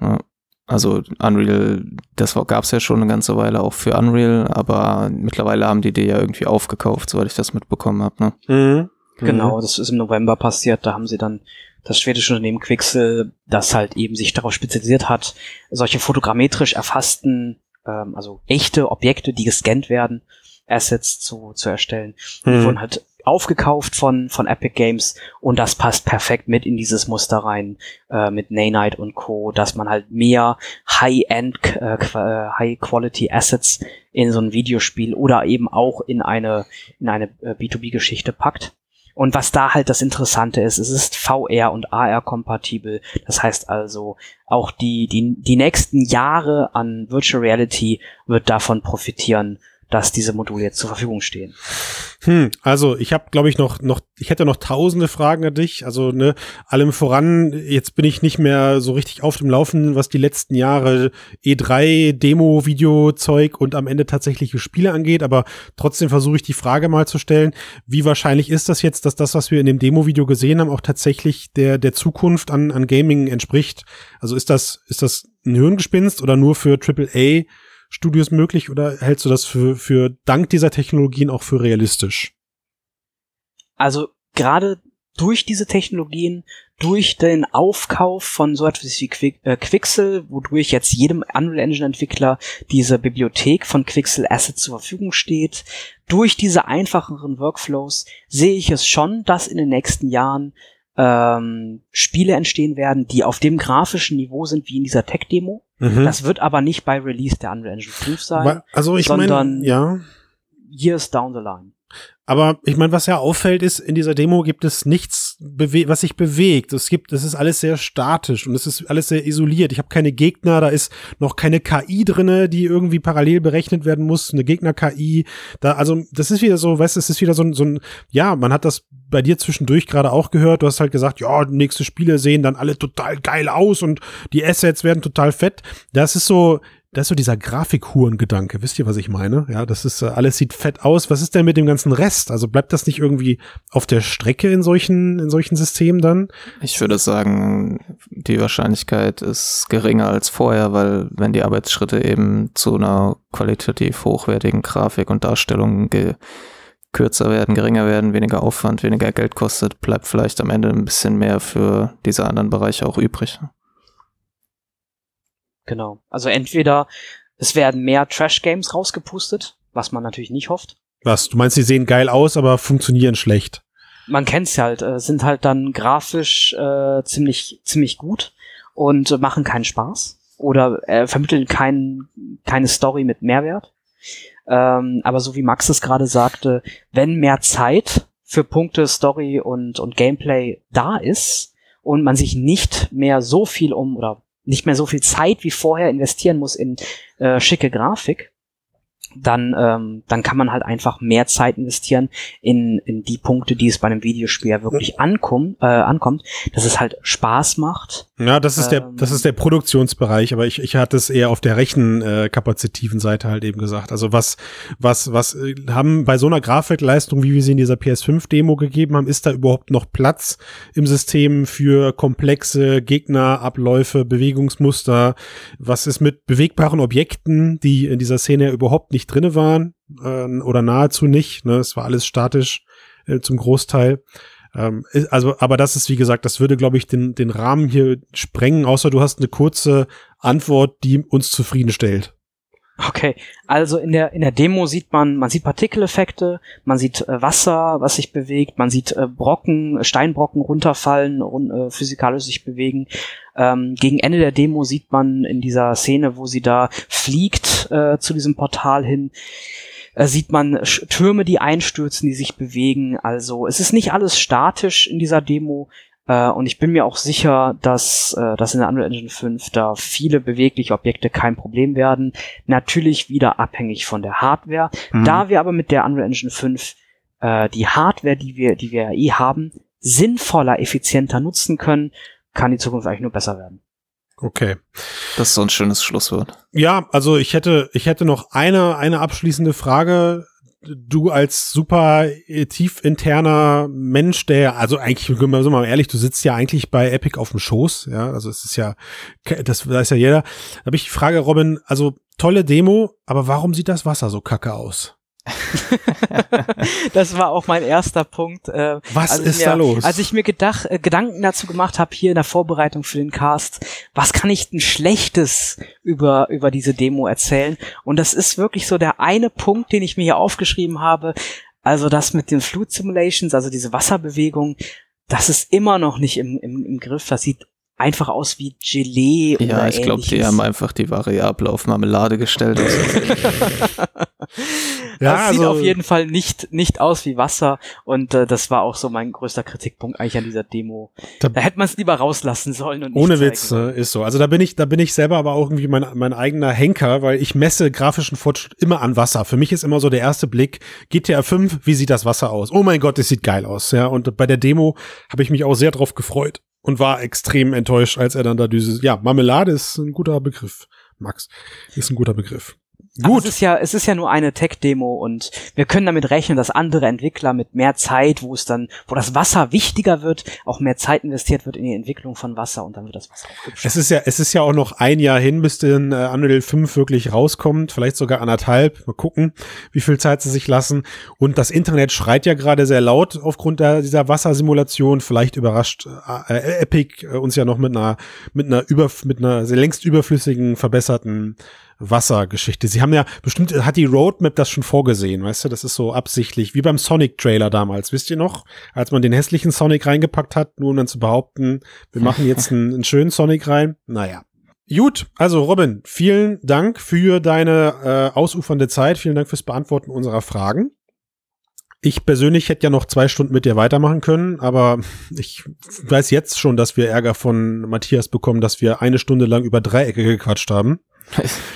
Ja. Also Unreal, das gab es ja schon eine ganze Weile auch für Unreal, aber mittlerweile haben die die ja irgendwie aufgekauft, soweit ich das mitbekommen habe. Ne? Mhm. Genau, das ist im November passiert. Da haben sie dann das schwedische Unternehmen Quixel, das halt eben sich darauf spezialisiert hat, solche fotogrammetrisch erfassten, ähm, also echte Objekte, die gescannt werden, Assets zu, zu erstellen. Mhm. Die wurden halt aufgekauft von, von Epic Games und das passt perfekt mit in dieses Muster rein äh, mit Naynite und Co., dass man halt mehr High-End, äh, äh, High-Quality Assets in so ein Videospiel oder eben auch in eine, in eine äh, B2B-Geschichte packt. Und was da halt das Interessante ist, es ist VR und AR kompatibel. Das heißt also, auch die, die, die nächsten Jahre an Virtual Reality wird davon profitieren, dass diese Module jetzt zur Verfügung stehen. Hm, also ich habe, glaube ich, noch, noch, ich hätte noch tausende Fragen an dich. Also ne, allem voran, jetzt bin ich nicht mehr so richtig auf dem Laufen, was die letzten Jahre E3, Demo, Video-Zeug und am Ende tatsächliche Spiele angeht, aber trotzdem versuche ich die Frage mal zu stellen, wie wahrscheinlich ist das jetzt, dass das, was wir in dem Demo-Video gesehen haben, auch tatsächlich der, der Zukunft an, an Gaming entspricht? Also ist das, ist das ein Hirngespinst oder nur für AAA Studios möglich oder hältst du das für, für dank dieser Technologien auch für realistisch? Also gerade durch diese Technologien, durch den Aufkauf von so etwas wie Quick, äh, Quixel, wodurch jetzt jedem Unreal Engine Entwickler diese Bibliothek von Quixel Assets zur Verfügung steht, durch diese einfacheren Workflows sehe ich es schon, dass in den nächsten Jahren ähm, Spiele entstehen werden, die auf dem grafischen Niveau sind wie in dieser Tech-Demo. Mhm. Das wird aber nicht bei Release der Unreal Engine 5 sein, also ich sondern mein, ja. years down the line. Aber ich meine, was ja auffällt, ist, in dieser Demo gibt es nichts, was sich bewegt. Es gibt, es ist alles sehr statisch und es ist alles sehr isoliert. Ich habe keine Gegner, da ist noch keine KI drinne, die irgendwie parallel berechnet werden muss, eine Gegner-KI. Da, also das ist wieder so, weißt du, es ist wieder so ein, so ein, ja, man hat das bei dir zwischendurch gerade auch gehört. Du hast halt gesagt, ja, nächste Spiele sehen dann alle total geil aus und die Assets werden total fett. Das ist so, das ist so dieser Grafikhuren-Gedanke. Wisst ihr, was ich meine? Ja, das ist, äh, alles sieht fett aus. Was ist denn mit dem ganzen Rest? Also bleibt das nicht irgendwie auf der Strecke in solchen, in solchen Systemen dann? Ich würde sagen, die Wahrscheinlichkeit ist geringer als vorher, weil wenn die Arbeitsschritte eben zu einer qualitativ hochwertigen Grafik und Darstellung kürzer werden, geringer werden, weniger Aufwand, weniger Geld kostet, bleibt vielleicht am Ende ein bisschen mehr für diese anderen Bereiche auch übrig. Genau. Also entweder es werden mehr Trash-Games rausgepustet, was man natürlich nicht hofft. Was? Du meinst, sie sehen geil aus, aber funktionieren schlecht? Man kennt's halt, äh, sind halt dann grafisch äh, ziemlich ziemlich gut und äh, machen keinen Spaß oder äh, vermitteln kein, keine Story mit Mehrwert. Ähm, aber so wie Max es gerade sagte, wenn mehr Zeit für Punkte, Story und, und Gameplay da ist und man sich nicht mehr so viel um oder nicht mehr so viel Zeit wie vorher investieren muss in äh, schicke Grafik, dann, ähm, dann kann man halt einfach mehr Zeit investieren in, in die Punkte, die es bei einem Videospiel ja wirklich ankommt, äh, ankommt, dass es halt Spaß macht. Ja, das ist ähm, der, das ist der Produktionsbereich, aber ich, ich hatte es eher auf der rechenkapazitiven äh, Seite halt eben gesagt. Also was, was, was äh, haben bei so einer Grafikleistung, wie wir sie in dieser PS5-Demo gegeben haben, ist da überhaupt noch Platz im System für komplexe Gegnerabläufe, Bewegungsmuster? Was ist mit bewegbaren Objekten, die in dieser Szene überhaupt nicht nicht drinne waren äh, oder nahezu nicht. Ne? Es war alles statisch äh, zum Großteil. Ähm, also, aber das ist wie gesagt, das würde, glaube ich, den, den Rahmen hier sprengen, außer du hast eine kurze Antwort, die uns zufriedenstellt. Okay, also in der in der Demo sieht man man sieht Partikeleffekte, man sieht äh, Wasser, was sich bewegt, man sieht äh, Brocken, Steinbrocken runterfallen und äh, physikalisch sich bewegen. Ähm, gegen Ende der Demo sieht man in dieser Szene, wo sie da fliegt zu diesem Portal hin, sieht man Türme, die einstürzen, die sich bewegen. Also es ist nicht alles statisch in dieser Demo. Äh, und ich bin mir auch sicher, dass, äh, dass in der Unreal Engine 5 da viele bewegliche Objekte kein Problem werden. Natürlich wieder abhängig von der Hardware. Mhm. Da wir aber mit der Unreal Engine 5 äh, die Hardware, die wir, die wir eh haben, sinnvoller, effizienter nutzen können, kann die Zukunft eigentlich nur besser werden. Okay. Das ist so ein schönes Schlusswort. Ja, also ich hätte, ich hätte noch eine, eine abschließende Frage du als super äh, tief interner Mensch, der, also eigentlich, so mal ehrlich, du sitzt ja eigentlich bei Epic auf dem Schoß, ja, also es ist ja, das weiß ja jeder. Da habe ich die Frage, Robin, also tolle Demo, aber warum sieht das Wasser so kacke aus? das war auch mein erster Punkt. Äh, was ist mir, da los? Als ich mir gedacht, äh, Gedanken dazu gemacht habe hier in der Vorbereitung für den Cast, was kann ich denn Schlechtes über über diese Demo erzählen? Und das ist wirklich so der eine Punkt, den ich mir hier aufgeschrieben habe. Also das mit den Fluid Simulations, also diese Wasserbewegung, das ist immer noch nicht im, im, im Griff. Das sieht einfach aus wie Gelee ja, oder ich glaube, die haben einfach die Variable auf Marmelade gestellt. ja, das sieht also, auf jeden Fall nicht, nicht aus wie Wasser und äh, das war auch so mein größter Kritikpunkt eigentlich an dieser Demo. Da, da hätte man es lieber rauslassen sollen und Ohne Witz, äh, ist so. Also da bin ich, da bin ich selber aber auch irgendwie mein, mein eigener Henker, weil ich messe grafischen Fortschritt immer an Wasser. Für mich ist immer so der erste Blick, GTA 5, wie sieht das Wasser aus? Oh mein Gott, es sieht geil aus. Ja, und bei der Demo habe ich mich auch sehr drauf gefreut und war extrem enttäuscht, als er dann da dieses, ja, Marmelade ist ein guter Begriff, Max, ist ein guter Begriff. Gut. es ist ja, es ist ja nur eine Tech-Demo und wir können damit rechnen, dass andere Entwickler mit mehr Zeit, wo es dann, wo das Wasser wichtiger wird, auch mehr Zeit investiert wird in die Entwicklung von Wasser und dann wird das Wasser auch hübscher. Es ist ja, es ist ja auch noch ein Jahr hin, bis denn äh, Unreal 5 wirklich rauskommt, vielleicht sogar anderthalb. Mal gucken, wie viel Zeit sie sich lassen. Und das Internet schreit ja gerade sehr laut aufgrund der, dieser Wassersimulation. Vielleicht überrascht äh, äh Epic äh, uns ja noch mit einer, mit einer über, mit einer längst überflüssigen, verbesserten Wassergeschichte. Sie haben ja bestimmt, hat die Roadmap das schon vorgesehen, weißt du? Das ist so absichtlich, wie beim Sonic-Trailer damals, wisst ihr noch? Als man den hässlichen Sonic reingepackt hat, nur um dann zu behaupten, wir machen jetzt einen, einen schönen Sonic rein. Naja. Gut, also Robin, vielen Dank für deine äh, ausufernde Zeit, vielen Dank fürs Beantworten unserer Fragen. Ich persönlich hätte ja noch zwei Stunden mit dir weitermachen können, aber ich weiß jetzt schon, dass wir Ärger von Matthias bekommen, dass wir eine Stunde lang über Dreiecke gequatscht haben.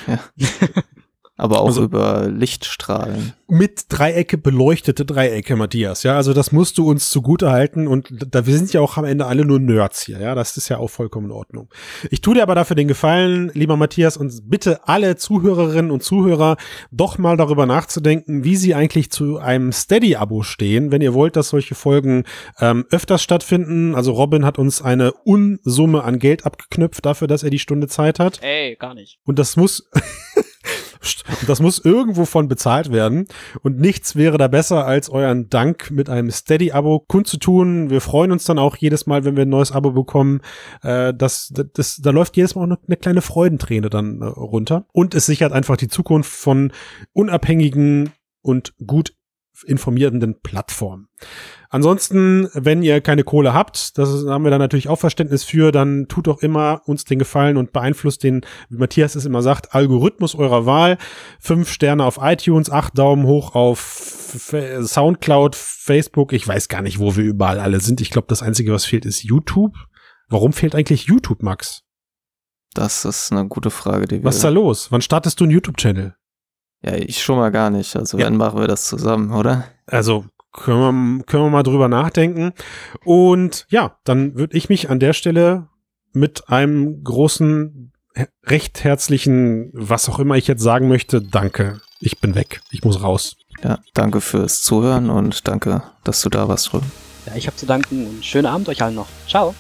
Ja. Aber auch also, über Lichtstrahlen. Mit Dreiecke beleuchtete Dreiecke, Matthias. Ja, also das musst du uns zugute halten und da wir sind ja auch am Ende alle nur Nerds hier. Ja, das ist ja auch vollkommen in Ordnung. Ich tue dir aber dafür den Gefallen, lieber Matthias, und bitte alle Zuhörerinnen und Zuhörer doch mal darüber nachzudenken, wie sie eigentlich zu einem Steady-Abo stehen, wenn ihr wollt, dass solche Folgen ähm, öfters stattfinden. Also Robin hat uns eine Unsumme an Geld abgeknüpft dafür, dass er die Stunde Zeit hat. Ey, gar nicht. Und das muss das muss irgendwo von bezahlt werden. Und nichts wäre da besser, als euren Dank mit einem Steady-Abo kundzutun. Wir freuen uns dann auch jedes Mal, wenn wir ein neues Abo bekommen. Äh, das, das, das, da läuft jedes Mal auch eine kleine Freudenträne dann äh, runter. Und es sichert einfach die Zukunft von unabhängigen und gut informierenden Plattformen. Ansonsten, wenn ihr keine Kohle habt, das haben wir dann natürlich auch Verständnis für, dann tut doch immer uns den Gefallen und beeinflusst den, wie Matthias es immer sagt, Algorithmus eurer Wahl. Fünf Sterne auf iTunes, acht Daumen hoch auf Soundcloud, Facebook. Ich weiß gar nicht, wo wir überall alle sind. Ich glaube, das Einzige, was fehlt, ist YouTube. Warum fehlt eigentlich YouTube, Max? Das ist eine gute Frage, die wir. Was ist da los? Wann startest du einen YouTube-Channel? Ja, ich schon mal gar nicht. Also, ja. wenn machen wir das zusammen, oder? Also, können wir, können wir mal drüber nachdenken. Und ja, dann würde ich mich an der Stelle mit einem großen, recht herzlichen, was auch immer ich jetzt sagen möchte, danke. Ich bin weg. Ich muss raus. Ja, danke fürs Zuhören und danke, dass du da warst, Rüben. Ja, ich habe zu danken und schönen Abend euch allen noch. Ciao.